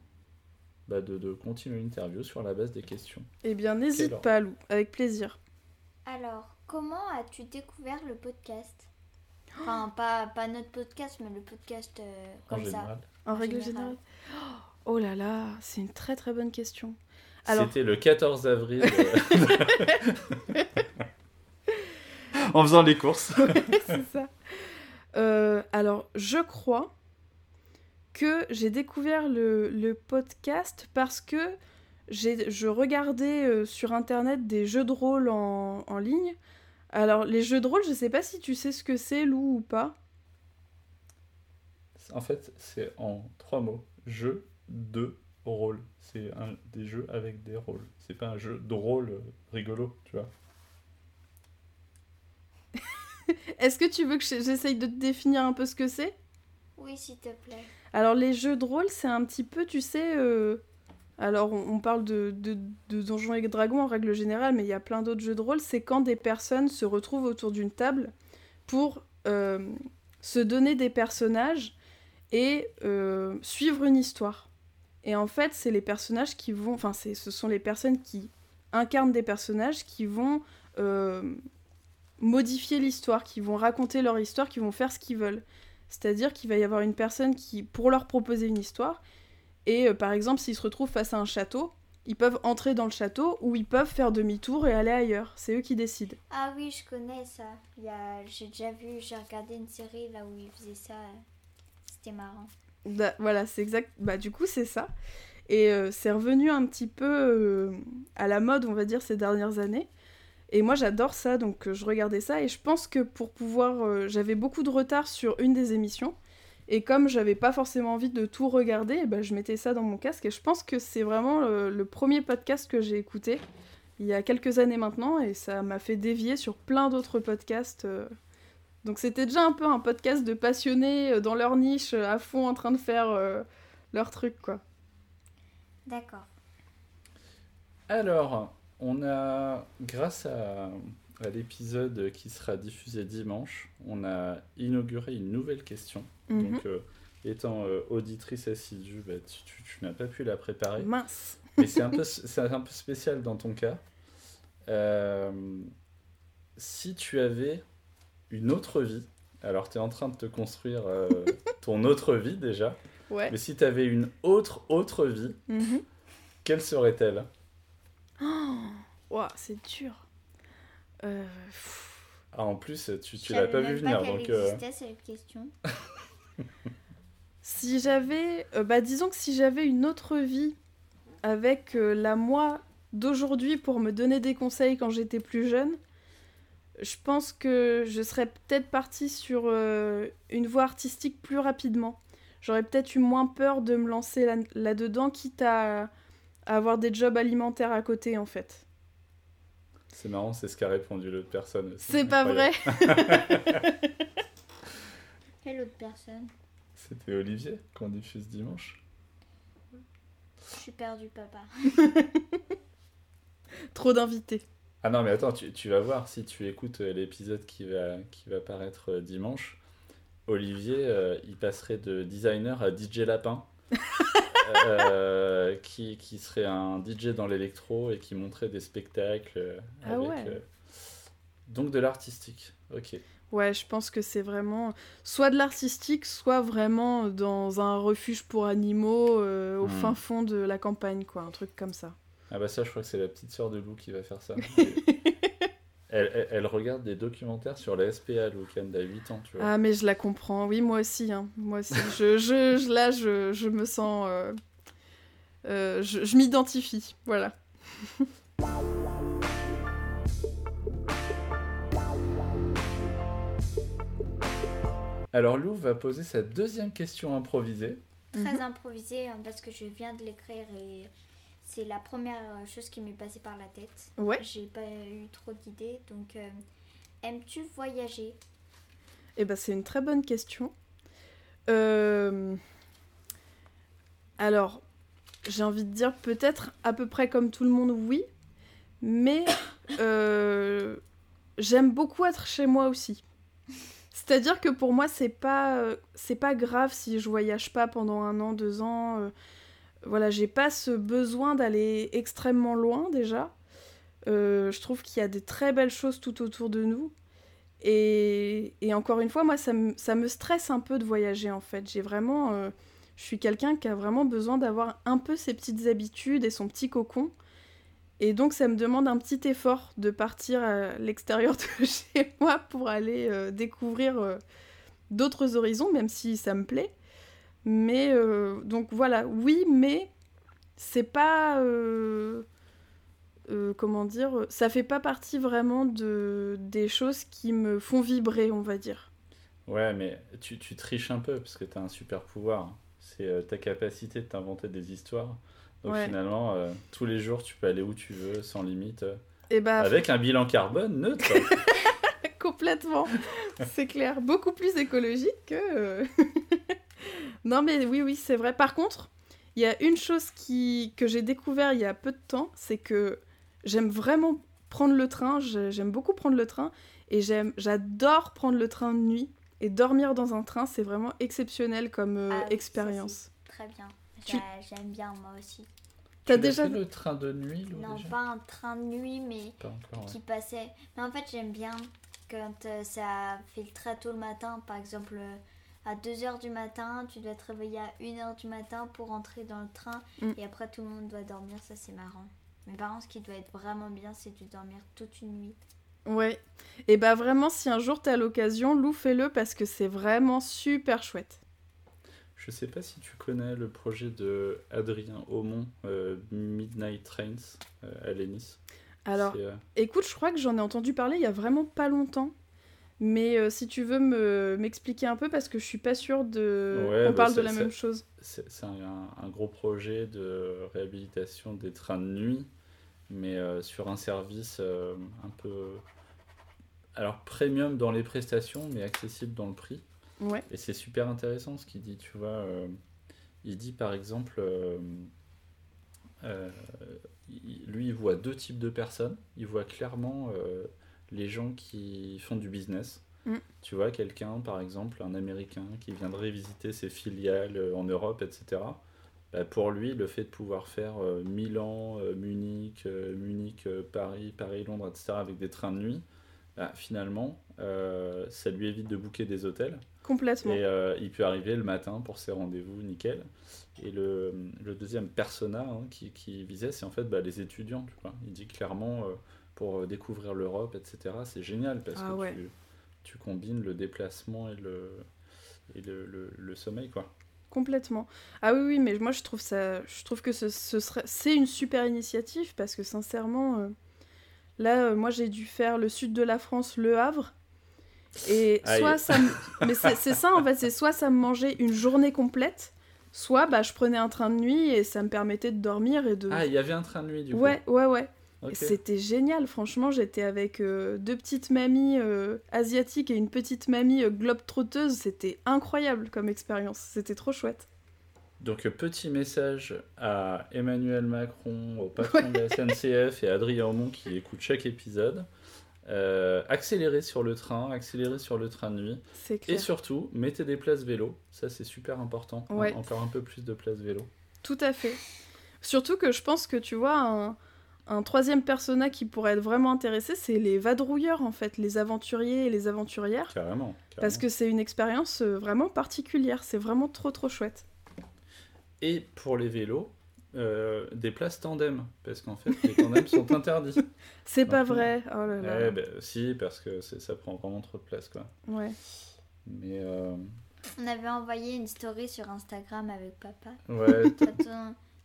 S3: Bah, de, de, continuer l'interview sur la base des questions.
S1: Eh bien, n'hésite pas, Lou, avec plaisir.
S2: Alors, comment as-tu découvert le podcast? Enfin, pas, pas notre podcast, mais le podcast euh, comme ça.
S1: En, règle générale. Oh là là, c'est une très très bonne question.
S3: C'était le 14 avril. Euh, en faisant les courses.
S1: c'est ça. Euh, alors, je crois que j'ai découvert le, le, podcast parce que je regardais sur internet des jeux de rôle en, en ligne alors, les jeux de rôle, je sais pas si tu sais ce que c'est, Lou, ou pas.
S3: En fait, c'est en trois mots. Jeu de rôle. C'est un des jeux avec des rôles. C'est pas un jeu de rôle euh, rigolo, tu vois.
S1: Est-ce que tu veux que j'essaye de te définir un peu ce que c'est?
S2: Oui, s'il te plaît.
S1: Alors, les jeux de rôle, c'est un petit peu, tu sais, euh, alors, on, parle de, Donjons et Dragons en règle générale, mais il y a plein d'autres jeux de rôle. C'est quand des personnes se retrouvent autour d'une table pour euh, se donner des personnages et euh, suivre une histoire. Et en fait, c'est les personnages qui vont. Enfin, ce sont les personnes qui incarnent des personnages qui vont euh, modifier l'histoire, qui vont raconter leur histoire, qui vont faire ce qu'ils veulent. C'est-à-dire qu'il va y avoir une personne qui, pour leur proposer une histoire, et euh, par exemple, s'ils se retrouvent face à un château, ils peuvent entrer dans le château ou ils peuvent faire demi-tour et aller ailleurs. C'est eux qui décident.
S2: Ah oui, je connais ça. J'ai déjà vu, j'ai regardé une série là où ils faisaient ça. C'était marrant.
S1: Bah, voilà, c'est exact. Bah, du coup, c'est ça. Et euh, c'est revenu un petit peu euh, à la mode, on va dire, ces dernières années. Et moi, j'adore ça, donc je regardais ça. Et je pense que pour pouvoir. J'avais beaucoup de retard sur une des émissions. Et comme j'avais pas forcément envie de tout regarder, eh ben, je mettais ça dans mon casque. Et je pense que c'est vraiment le, premier podcast que j'ai écouté il y a quelques années maintenant. Et ça m'a fait dévier sur plein d'autres podcasts. Euh. Donc c'était déjà un peu un podcast de passionnés euh, dans leur niche, à fond en train de faire euh, leur truc, quoi.
S2: D'accord.
S3: Alors, on a, grâce à, à l'épisode qui sera diffusé dimanche, on a inauguré une nouvelle question.
S1: Mhm.
S3: Donc, euh, étant euh, auditrice assidue, bah, tu, tu- tu n'as pas pu la préparer.
S1: Mince.
S3: Mais c'est un, peu, c'est un peu spécial dans ton cas. Euh, si tu avais une autre vie, alors tu es en train de te construire ton autre vie déjà,
S1: Ouais.
S3: mais si tu avais une autre, autre vie,
S1: Mhm.
S3: quelle serait-elle?
S1: Ouah, c'est dur. Euh,
S3: ah, En plus, tu, l'as pas vu venir,
S2: qu'elle
S3: donc... euh,
S2: cette question.
S1: Si j'avais. euh, bah, disons que si j'avais une autre vie avec euh, la moi d'aujourd'hui pour me donner des conseils quand j'étais plus jeune, je pense que je serais peut-être partie sur euh, une voie artistique plus rapidement. J'aurais peut-être eu moins peur de me lancer là- là-dedans, quitte à, à avoir des jobs alimentaires à côté, en fait.
S3: C'est marrant, c'est ce qu'a répondu l'autre personne. aussi.
S1: C'est pas vrai.
S2: Quelle autre personne?
S3: C'était Olivier qu'on diffuse dimanche.
S2: Je suis perdue, papa.
S1: Trop d'invités.
S3: Ah non, mais attends, tu, tu vas voir si tu écoutes euh, l'épisode qui va, qui va paraître euh, dimanche. Olivier, euh, il passerait de designer à DJ Lapin, euh, qui, qui serait un DJ dans l'électro et qui montrait des spectacles euh,
S1: Ah
S3: avec.
S1: ouais.
S3: euh, donc de l'artistique. Ok.
S1: Ouais, je pense que c'est vraiment soit de l'artistique, soit vraiment dans un refuge pour animaux euh, au
S3: Hmm.
S1: fin fond de la campagne, quoi, un truc comme ça.
S3: Ah bah ça, je crois que c'est la petite sœur de Lou qui va faire ça. elle, elle, elle regarde des documentaires sur la SPA, Lou, quand elle a 8 ans, tu vois.
S1: Ah, mais je la comprends, oui, moi aussi, hein. moi aussi. je, je, je- là, je, je me sens... euh, euh, je je m'identifie, voilà.
S3: Alors Lou va poser sa deuxième question improvisée.
S2: Très
S1: Mhm.
S2: improvisé hein, parce que je viens de l'écrire et c'est la première euh, chose qui m'est passée par la tête.
S1: Ouais.
S2: J'ai pas eu trop d'idées. Donc, euh, aimes-tu voyager?
S1: Eh ben, c'est une très bonne question. Euh, Alors, j'ai envie de dire peut-être à peu près comme tout le monde, oui. Mais euh, j'aime beaucoup être chez moi aussi. C'est-à-dire que pour moi, c'est pas, c'est pas grave si je voyage pas pendant un an, deux ans. Voilà, j'ai pas ce besoin d'aller extrêmement loin déjà. Euh, je trouve qu'il y a des très belles choses tout autour de nous. Et, encore une fois, moi, ça me, stresse un peu de voyager en fait. J'ai vraiment. euh, je suis quelqu'un qui a vraiment besoin d'avoir un peu ses petites habitudes et son petit cocon. Et donc, ça me demande un petit effort de partir à l'extérieur de chez moi pour aller euh, découvrir d'autres horizons, même si ça me plaît. Mais euh, donc voilà, oui, mais c'est pas. euh, euh, comment dire Ça fait pas partie vraiment de, des choses qui me font vibrer, on va dire.
S3: Ouais, mais tu, tu triches un peu parce que tu as un super pouvoir. C'est euh, ta capacité de t'inventer des histoires. Donc
S1: Ouais.
S3: finalement, euh, tous les jours, tu peux aller où tu veux, sans limite.
S1: Et bah,
S3: avec un bilan carbone neutre.
S1: complètement, c'est clair, beaucoup plus écologique que. non, mais oui, oui, c'est vrai. Par contre, il y a une chose qui, que j'ai découvert il y a peu de temps, c'est que j'aime vraiment prendre le train. j'ai- J'aime beaucoup prendre le train et j'aime, j'adore prendre le train de nuit. Et dormir dans un train, c'est vraiment exceptionnel comme euh,
S2: Ah
S1: expérience.
S2: Très bien.
S1: Tu-
S2: J'aime bien moi aussi.
S1: T'as déjà
S3: fait le train de nuit, Lou,
S2: non,
S3: déjà
S2: pas un train de nuit, mais
S3: Pas encore, ouais.
S2: qui passait. Mais en fait, j'aime bien quand euh, ça fait très tôt le matin, par exemple euh, à 2h du matin, tu dois te réveiller à 1h du matin pour entrer dans le train
S1: Mm.
S2: et après tout le monde doit dormir, ça c'est marrant. Mais par contre, ce qui doit être vraiment bien, c'est de dormir toute une nuit.
S1: Ouais. Et bah vraiment, si un jour t'as l'occasion, Lou, fais-le parce que c'est vraiment super chouette.
S3: Je sais pas si tu connais le projet de Adrien Aumont, euh, Midnight Trains, euh, à Lénis.
S1: Alors,
S3: euh,
S1: écoute, je crois que j'en ai entendu parler il y a vraiment pas longtemps. Mais euh, si tu veux me m'expliquer un peu, parce que je suis pas sûre de.
S3: Ouais,
S1: On
S3: bah,
S1: parle de la même chose.
S3: C'est c'est un, un gros projet de réhabilitation des trains de nuit, mais euh, sur un service euh, un peu. Alors, premium dans les prestations, mais accessible dans le prix.
S1: Ouais.
S3: Et c'est super intéressant ce qu'il dit, tu vois. il dit par exemple. lui, il voit deux types de personnes. Il voit clairement les gens qui font du business.
S1: Mm.
S3: Tu vois, quelqu'un, par exemple, un Américain qui viendrait visiter ses filiales euh, en Europe, etc. Bah, pour lui, le fait de pouvoir faire euh, Milan, euh, Munich, euh, Munich, euh, Paris, Paris-Londres, etc. avec des trains de nuit, bah, finalement, ça lui évite de booker des hôtels.
S1: Complètement.
S3: Et il peut arriver le matin pour ses rendez-vous, nickel. Et le, le deuxième persona hein, qui, qui visait, c'est en fait bah, les étudiants. Tu vois. Il dit clairement, pour euh, découvrir l'Europe, etc., c'est génial parce
S1: Ah
S3: que
S1: ouais.
S3: tu, tu combines le déplacement et le, et le, le, le sommeil. quoi.
S1: Complètement. Ah oui, oui, mais moi je trouve ça, je trouve que ce, ce serait, c'est une super initiative parce que sincèrement, euh, là, euh, moi j'ai dû faire le sud de la France, Le Havre, et
S3: Aïe.
S1: soit ça, me- mais c'est c'est ça en fait, c'est soit ça me mangeait une journée complète, soit bah je prenais un train de nuit et ça me permettait de dormir et de.
S3: Ah, il y avait un train de nuit du coup.
S1: ouais, ouais, ouais. C'était génial, franchement, j'étais avec euh, deux petites mamies euh, asiatiques et une petite mamie euh, globe-trotteuse, c'était incroyable comme expérience, c'était trop chouette.
S3: Donc, petit message à Emmanuel Macron, au patron de la SNCF et à Adrien Aumont qui écoute chaque épisode. Euh, accélérez sur le train, accélérez sur le train de nuit. Et surtout, mettez des places vélo. Ça, c'est super important.
S1: Ouais.
S3: Encore un peu plus de places vélo.
S1: Tout à fait. Surtout que je pense que tu vois, un, un troisième persona qui pourrait être vraiment intéressé, c'est les vadrouilleurs en fait, les aventuriers et les aventurières.
S3: Carrément.
S1: Parce que c'est une expérience euh, vraiment particulière, c'est vraiment trop trop chouette.
S3: Et pour les vélos, euh, des places tandem. Parce qu'en fait, les tandems sont interdits.
S1: C'est pas
S3: Donc,
S1: vrai, oh là là.
S3: Eh ben, si, parce que ça prend vraiment trop de place. quoi.
S1: Ouais.
S3: Mais euh,
S2: On avait envoyé une story sur Instagram avec papa.
S3: ouais,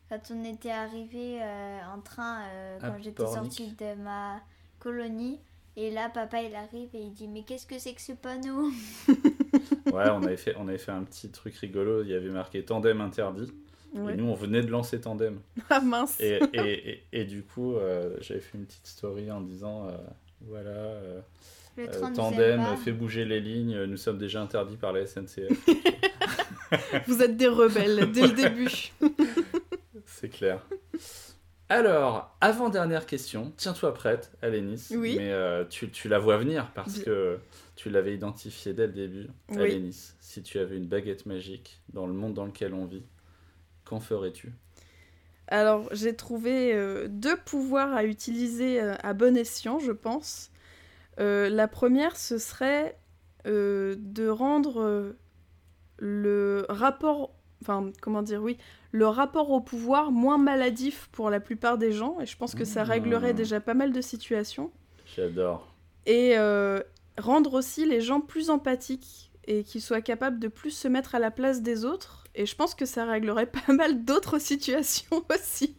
S2: Quand on, était arrivé euh, en train, euh, quand j'étais sortie de ma colonie. Et là, papa, il arrive et il dit Mais qu'est-ce que c'est que ce panneau?
S3: Ouais on, avait fait, on avait fait un petit truc rigolo. Il y avait marqué tandem interdit.
S1: ouais.
S3: Et nous, on venait de lancer tandem.
S1: Ah mince.
S3: Et, et, et, et du coup, euh, j'avais fait une petite story en disant euh, voilà, euh,
S2: Le
S3: euh, tandem fait bouger les lignes, nous sommes déjà interdits par la SNCF.
S1: Vous êtes des rebelles dès le début.
S3: C'est clair. Alors, avant-dernière question, tiens-toi prête, Alénis.
S1: Oui.
S3: Mais euh, tu, tu la vois venir parce que tu l'avais identifiée dès le début.
S1: Oui.
S3: Alénis, si tu avais une baguette magique dans le monde dans lequel on vit, qu'en ferais-tu?
S1: Alors, j'ai trouvé euh, deux pouvoirs à utiliser euh, à bon escient, je pense. La première, ce serait de rendre le rapport, enfin, comment dire, oui, le rapport au pouvoir moins maladif pour la plupart des gens, et je pense que ça
S3: Mmh.
S1: réglerait déjà pas mal de situations.
S3: J'adore.
S1: Et euh, rendre aussi les gens plus empathiques et qu'ils soient capables de plus se mettre à la place des autres. Et je pense que ça réglerait pas mal d'autres situations aussi.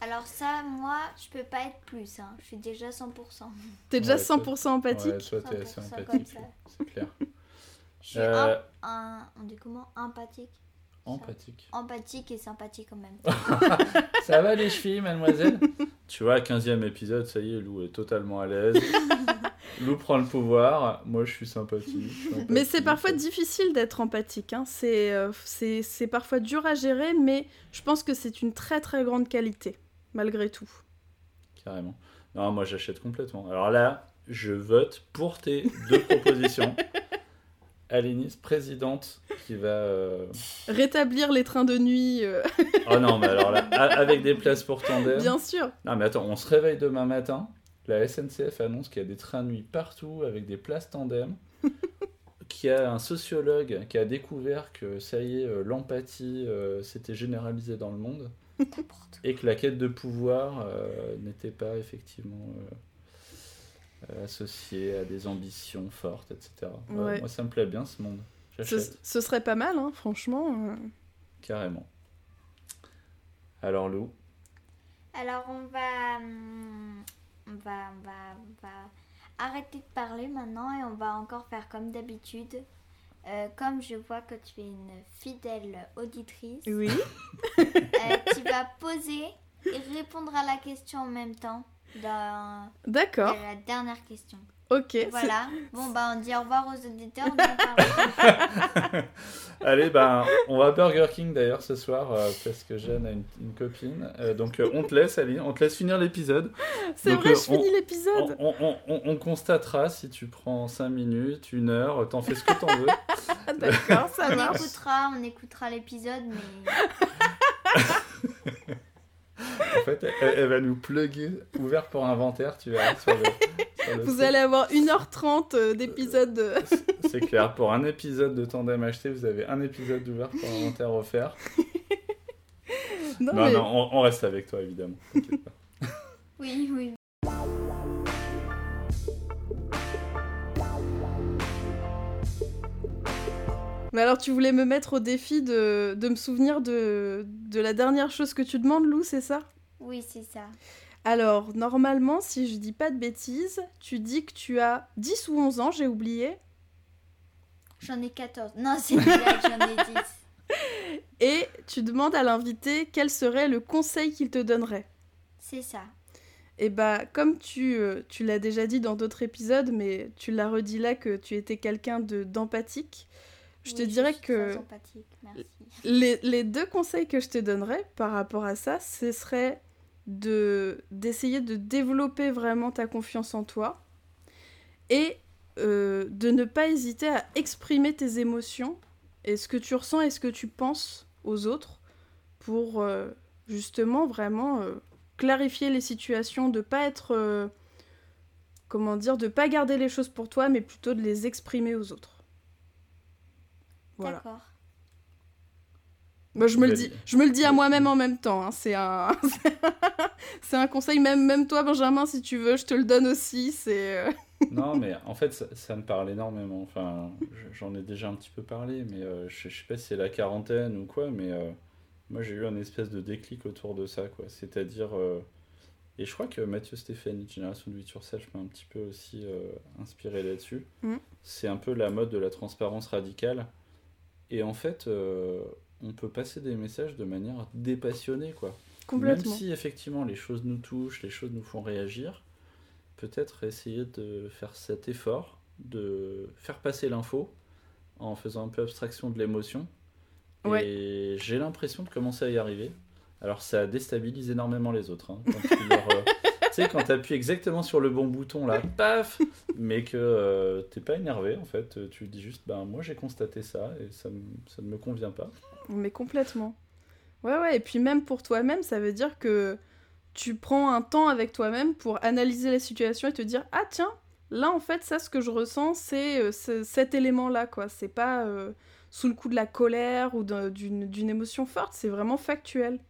S2: Alors, ça, moi, je peux pas être plus. hein. Je suis déjà 100%.
S1: T'es déjà
S3: Ouais, toi-
S1: 100% empathique
S3: Ouais, toi, t'es assez
S2: 100%
S3: empathique, c'est clair.
S2: Je suis
S3: Euh,
S2: un, un- On dit comment? Empathique.
S3: Empathique.
S2: Empathique et sympathique en même
S3: Ça va les chevilles, mademoiselle? Tu vois, 15e épisode, ça y est, Lou est totalement à l'aise. Lou prend le pouvoir, moi je suis sympathique. je suis
S1: Mais c'est parfois difficile d'être empathique. hein. C'est euh, c'est- c'est parfois dur à gérer, mais je pense que c'est une très très grande qualité, malgré tout.
S3: Carrément. Non, moi j'achète complètement. Alors là, je vote pour tes deux propositions. Alénis, présidente, qui va. euh,
S1: Rétablir les trains de nuit, euh,
S3: Oh non, mais alors là, avec des places pour tandem.
S1: bien sûr.
S3: Non, mais attends, on se réveille demain matin. La SNCF annonce qu'il y a des trains de nuit partout avec des places tandem. qu'il y a un sociologue qui a découvert que ça y est, euh, l'empathie euh, s'était généralisée dans le monde. et que la quête de pouvoir n'était pas effectivement euh, associée à des ambitions fortes, etc. Ouais,
S1: Ouais.
S3: Moi, ça me plaît bien ce monde.
S1: Ce, serait pas mal, hein, franchement. euh.
S3: carrément. Alors, Lou,
S2: Alors on va, hum, on va, on va, on va arrêter de parler maintenant et on va encore faire comme d'habitude. Euh, comme je vois que tu es une fidèle auditrice,
S1: Oui.
S2: euh, tu vas poser et répondre à la question en même temps dans
S1: D'accord.
S2: la dernière question.
S1: Ok.
S2: Voilà. Bon bah on dit au revoir aux auditeurs. on.
S3: Allez, ben, on va à Burger King d'ailleurs ce soir euh, parce que Jeanne a une, une copine. Euh, donc euh, on te laisse, Aline, on te laisse finir l'épisode.
S1: C'est
S3: Donc,
S1: vrai,
S3: euh,
S1: je finis l'épisode.
S3: On, on- on- on constatera si tu prends 5 minutes, une heure, t'en fais ce que t'en veux.
S1: D'accord, ça
S2: On
S1: marche.
S2: écoutera, on écoutera l'épisode, mais
S3: fait, elle, elle va nous plugger ouvert pour inventaire, tu verras sur le. sur le
S1: Vous allez avoir 1h30 euh, d'épisode. euh,
S3: C'est clair, pour un épisode de Tandem acheté, vous avez un épisode d'ouvert pour inventaire offert.
S1: Non,
S3: Non,
S1: mais-
S3: non, on, on reste avec toi évidemment. pas.
S2: oui, oui.
S1: Mais alors, tu voulais me mettre au défi de, de me souvenir de, de la dernière chose que tu demandes, Lou, c'est ça?
S2: Oui, c'est ça.
S1: Alors, normalement, si je dis pas de bêtises, tu dis que tu as 10 ou 11 ans, j'ai oublié,
S2: J'en ai 14. Non, c'est blague, j'en ai 10.
S1: et tu demandes à l'invité quel serait le conseil qu'il te donnerait.
S2: C'est ça.
S1: Et bah, comme tu, euh, tu l'as déjà dit dans d'autres épisodes, mais tu l'as redit là que tu étais quelqu'un de d'empathique, je te dirais
S2: suis
S1: que
S2: très empathique, merci.
S1: les, les deux conseils que je te donnerais par rapport à ça, ce serait de d'essayer de développer vraiment ta confiance en toi et euh, de ne pas hésiter à exprimer tes émotions et ce que tu ressens et ce que tu penses aux autres pour euh, justement vraiment euh, clarifier les situations, de pas être comment dire, de pas garder les choses pour toi mais plutôt de les exprimer aux autres. Voilà.
S2: D'accord.
S1: Moi, je me le dis, je me le dis à moi-même en même temps. hein. C'est un, c'est un conseil. Même, même toi, Benjamin, si tu veux, je te le donne aussi. C'est. euh,
S3: Non, mais en fait, ça, ça me parle énormément. Enfin, je- j'en ai déjà un petit peu parlé, mais euh, je, je sais pas si c'est la quarantaine ou quoi, mais euh, moi j'ai eu un espèce de déclic autour de ça, quoi. C'est-à-dire, euh, et je crois que Mathieu Stéphanie, Génération de Vie sur Sage, m'a un petit peu aussi inspiré là-dessus.
S1: Mhm.
S3: C'est un peu la mode de la transparence radicale. Et en fait, euh, on peut passer des messages de manière dépassionnée, quoi.
S1: Complètement.
S3: Même si effectivement les choses nous touchent, les choses nous font réagir, peut-être essayer de faire cet effort, de faire passer l'info en faisant un peu abstraction de l'émotion.
S1: Ouais.
S3: Et j'ai l'impression de commencer à y arriver. Alors ça déstabilise énormément les autres. hein. Quand tu leur, euh, tu sais, quand tu appuies exactement sur le bon bouton là, paf, mais que euh, t'es pas énervé en fait, tu dis juste, ben moi j'ai constaté ça et ça, ça ne me convient pas.
S1: Mais complètement. Ouais, ouais. Et puis même pour toi-même, ça veut dire que tu prends un temps avec toi-même pour analyser la situation et te dire ah tiens, là en fait ça ce que je ressens c'est euh, ce- cet élément-là quoi. C'est pas euh, sous le coup de la colère ou d'un- d'une d'une émotion forte. C'est vraiment factuel.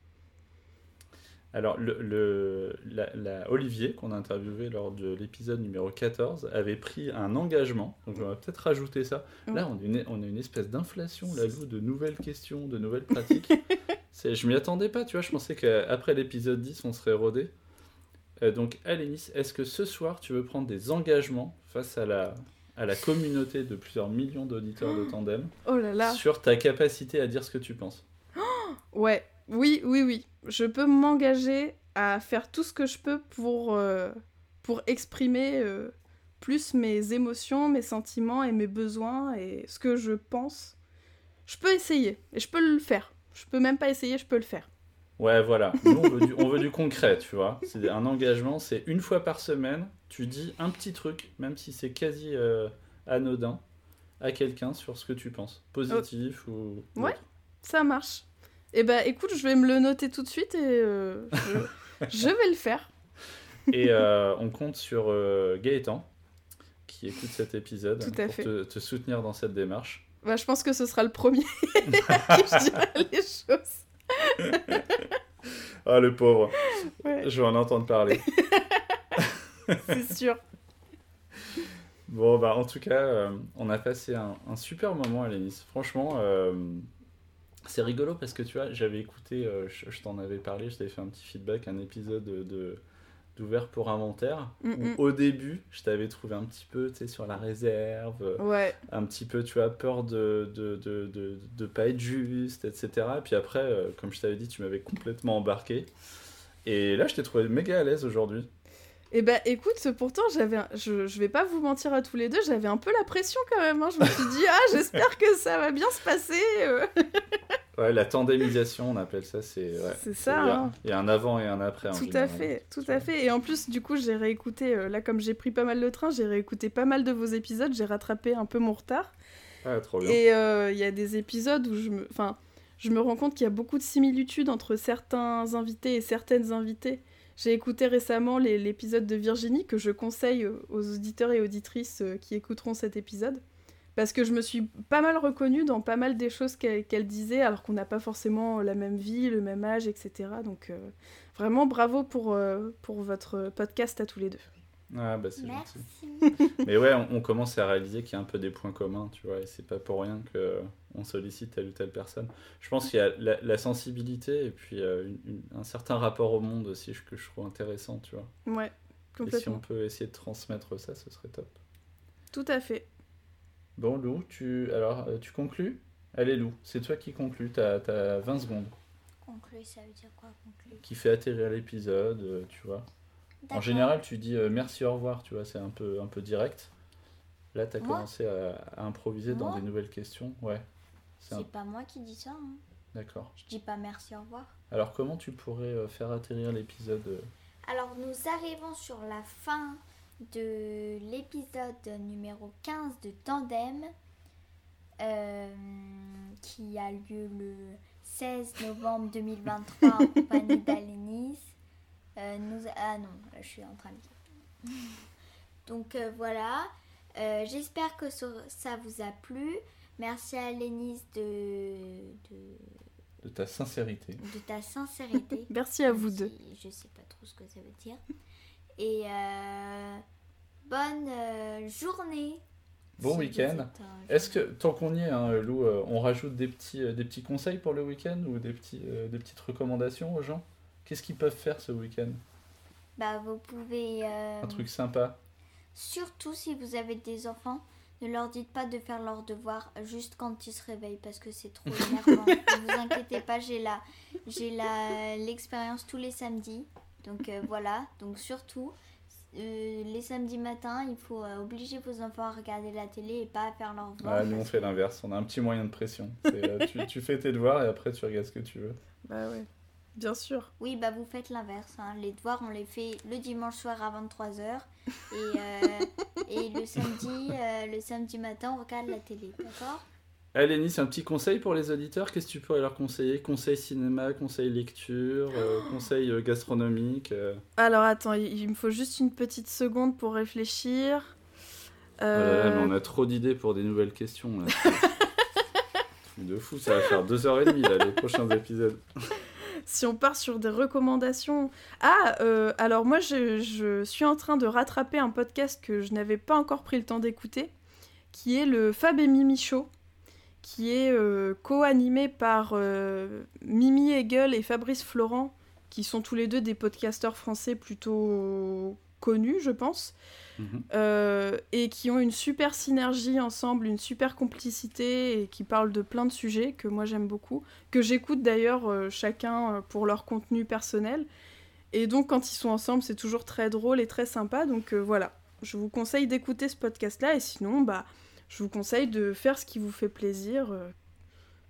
S3: Alors, le, le- la, la- Olivier, qu'on a interviewé lors de l'épisode numéro 14, avait pris un engagement. Donc, on va peut-être rajouter ça. Là, on a une, on a une espèce d'inflation, là, de nouvelles questions, de nouvelles pratiques. Je m'y attendais pas, tu vois. Je pensais qu'après l'épisode 10, on serait rodé. Euh, donc, Alénis, est-ce que ce soir, tu veux prendre des engagements face à la, à la communauté de plusieurs millions d'auditeurs de Tandem
S1: Oh là là.
S3: sur ta capacité à dire ce que tu penses?
S1: Ouais, oui, oui, oui. Je peux m'engager à faire tout ce que je peux pour, euh, pour exprimer euh, plus mes émotions, mes sentiments et mes besoins et ce que je pense. Je peux essayer et je peux le faire. Je peux même pas essayer, je peux le faire.
S3: Ouais, voilà. Nous, on veut, du, on veut du concret, tu vois. C'est un engagement, c'est une fois par semaine, tu dis un petit truc, même si c'est quasi euh, anodin, à quelqu'un sur ce que tu penses, positif ou. ou
S1: Ouais. Ça marche. Et bah écoute, je vais me le noter tout de suite et euh, je, je vais le faire.
S3: Et euh, on compte sur euh, Gaëtan, qui écoute cet épisode,
S1: Tout à
S3: pour
S1: fait.
S3: te, te soutenir dans cette démarche.
S1: Bah, je pense que ce sera le premier je dirai les choses.
S3: Ah, le pauvre,
S1: Ouais,
S3: je vais en entendre parler.
S1: c'est sûr.
S3: Bon, bah, en tout cas, on a passé un, un super moment à. Franchement, c'est rigolo parce que tu vois, j'avais écouté, euh, je, je t'en avais parlé, je t'avais fait un petit feedback, un épisode de d'ouvert pour inventaire.
S1: Mm,
S3: où
S1: mm.
S3: au début, je t'avais trouvé un petit peu, tu sais, sur la réserve,
S1: Ouais,
S3: un petit peu, tu as peur de de, de, de, de pas être juste, etc. Et puis après, euh, comme je t'avais dit, tu m'avais complètement embarqué. Et là, je t'ai trouvé méga à l'aise aujourd'hui.
S1: Et bah écoute, pourtant, j'avais, un- je, je vais pas vous mentir à tous les deux, j'avais un peu la pression quand même. hein. Je me suis dit, ah, j'espère que ça va bien se passer. euh.
S3: Ouais, la tandémisation, on appelle ça, c'est. ouais,
S1: C'est ça,
S3: Il y, a,
S1: hein.
S3: il y a un avant et un après. en
S1: Tout à fait, tout à fait. Et en plus, du coup, j'ai réécouté, euh, là, comme j'ai pris pas mal de train, j'ai réécouté pas mal de vos épisodes, j'ai rattrapé un peu mon retard.
S3: Ah, trop bien.
S1: Et euh, il y a des épisodes où je me, enfin, je me rends compte qu'il y a beaucoup de similitudes entre certains invités et certaines invitées. J'ai écouté récemment l'épisode de Virginie que je conseille aux auditeurs et auditrices euh, qui écouteront cet épisode. Parce que je me suis pas mal reconnue dans pas mal des choses qu'elle qu'elle disait, alors qu'on n'a pas forcément la même vie, le même âge, etc. Donc euh, vraiment bravo pour, euh, pour votre podcast à tous les deux.
S3: Ah, bah c'est gentil. Mais ouais, on, on commence à réaliser qu'il y a un peu des points communs, tu vois, et c'est pas pour rien que on sollicite telle ou telle personne. Je pense qu'il y a la, la sensibilité et puis euh, une- une- un certain rapport au monde aussi que je trouve intéressant, tu vois.
S1: Ouais,
S3: Et si
S1: complètement.
S3: on peut essayer de transmettre ça, ce serait top.
S1: Tout à fait.
S3: Bon, Lou, tu alors euh, tu conclus? Allez, Lou, c'est toi qui conclus, t'as as 20 secondes,
S2: Conclure, ça veut dire quoi conclure?
S3: Qui fait atterrir l'épisode, euh, tu vois. En général, tu dis euh, merci, au revoir, tu vois, c'est un peu, un peu direct. Là, tu as
S2: Moi
S3: commencé à, à improviser dans des nouvelles questions. Ouais, c'est un-
S2: pas moi qui dis ça. hein.
S3: d'accord.
S2: Je dis pas merci, au revoir.
S3: Alors, comment tu pourrais euh, faire atterrir l'épisode euh,
S2: Alors nous arrivons sur la fin de l'épisode numéro 15 de Tandem euh, qui a lieu le 16 novembre 2023 en compagnie d'Alenis. Euh, nous... Ah non, je suis en train de dire. Donc euh, voilà, Euh, j'espère que ça, vous a plu. Merci à Lénis de, de,
S3: de ta sincérité
S2: de ta sincérité.
S1: Merci à vous deux.
S2: si Je sais pas trop ce que ça veut dire. Et euh, bonne euh, journée.
S3: Bon
S2: Si
S3: week-end. Est-ce que, tant qu'on y est, hein, Lou, euh, on rajoute des petits, euh, des petits conseils pour le week-end ou des, petits, euh, des petites recommandations aux gens? Qu'est-ce qu'ils peuvent faire ce week-end?
S2: Bah, vous pouvez. euh,
S3: Un truc sympa
S2: Surtout si vous avez des enfants, ne leur dites pas de faire leurs devoirs juste quand ils se réveillent parce que c'est trop énervant. ne vous inquiétez pas, j'ai la, j'ai la, l'expérience tous les samedis. Donc euh, voilà, donc surtout, euh, les samedis matins, il faut euh, obliger vos enfants à regarder la télé et pas à faire leurs devoirs.
S3: Ah, Nous, on fait
S2: que-
S3: l'inverse. On a un petit moyen de pression. C'est, euh, tu, tu fais tes devoirs et après, tu regardes ce que tu veux.
S1: Bah ouais, bien sûr.
S2: Oui, bah vous faites l'inverse. hein. Les devoirs, on les fait le dimanche soir à 23h. Et, euh, et le, samedi, euh, le samedi matin, on regarde la télé. D'accord?
S3: Allez, Nice, un petit conseil pour les auditeurs. Qu'est-ce que tu pourrais leur conseiller? Conseil cinéma, conseil lecture, euh, conseil euh, gastronomique euh.
S1: Alors attends, il, il me faut juste une petite seconde pour réfléchir.
S3: Oh
S1: Euh,
S3: mais on a trop d'idées pour des nouvelles questions. Là. De fou, ça va faire deux heures et demie là, les prochains épisodes.
S1: Si on part sur des recommandations. Ah, euh, alors moi, je, suis en train de rattraper un podcast que je n'avais pas encore pris le temps d'écouter, qui est le Fab et Mimi Show, qui est euh, co-animé par euh, Mimi Hegel et Fabrice Florent, qui sont tous les deux des podcasteurs français plutôt connus, je pense.
S3: Mhm.
S1: euh, et qui ont une super synergie ensemble, une super complicité et qui parlent de plein de sujets que moi j'aime beaucoup, que j'écoute d'ailleurs euh, chacun euh, pour leur contenu personnel. Et donc quand ils sont ensemble, c'est toujours très drôle et très sympa. Donc euh, voilà, je vous conseille d'écouter ce podcast-là et sinon, bah, je vous conseille de faire ce qui vous fait plaisir, euh,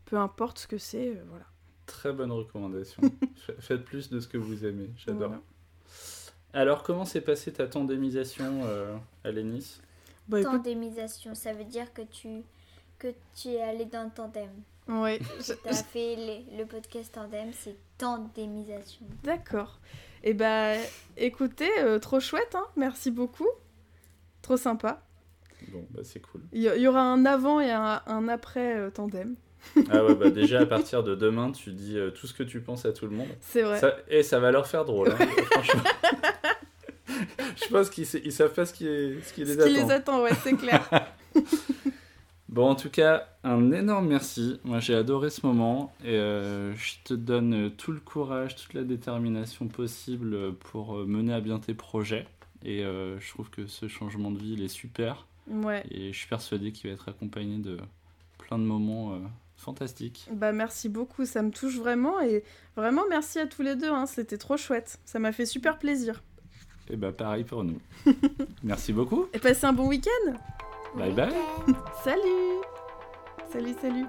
S1: peu importe ce que c'est, euh, voilà.
S3: Très bonne recommandation. Fa- Faites plus de ce que vous aimez, j'adore.
S1: Voilà.
S3: Alors, comment s'est passée ta tandémisation euh, à l'Enis
S1: Bah écoute,
S2: Tandémisation, ça veut dire que tu, que tu es allé dans le tandem.
S1: ouais, je-
S2: Tu as fait les- le podcast tandem, c'est tandémisation.
S1: D'accord. Et bah écoutez, euh, trop chouette, hein merci beaucoup. Trop sympa.
S3: Bon, bah c'est cool.
S1: Il y, aura un avant et un, un après euh, tandem.
S3: Ah ouais, bah déjà à partir de demain, tu dis euh, tout ce que tu penses à tout le monde.
S1: C'est vrai.
S3: Ça, et ça va leur faire drôle, hein, franchement. Je pense qu'ils ils savent pas ce qui, est, ce qui les
S1: Ce qui les attend, ouais, c'est clair.
S3: Bon, en tout cas, un énorme merci. Moi, j'ai adoré ce moment et euh, je te donne tout le courage, toute la détermination possible pour euh, mener à bien tes projets. Et euh, je trouve que ce changement de vie, il est super.
S1: ouais.
S3: Et je suis persuadé qu'il va être accompagné de plein de moments euh, fantastiques.
S1: Bah merci beaucoup, ça me touche vraiment et vraiment merci à tous les deux, hein, c'était trop chouette. Ça m'a fait super plaisir.
S3: Et bah pareil pour nous. Merci beaucoup.
S1: Et passez un bon week-end.
S3: Bye bye.
S1: Salut. Salut, salut.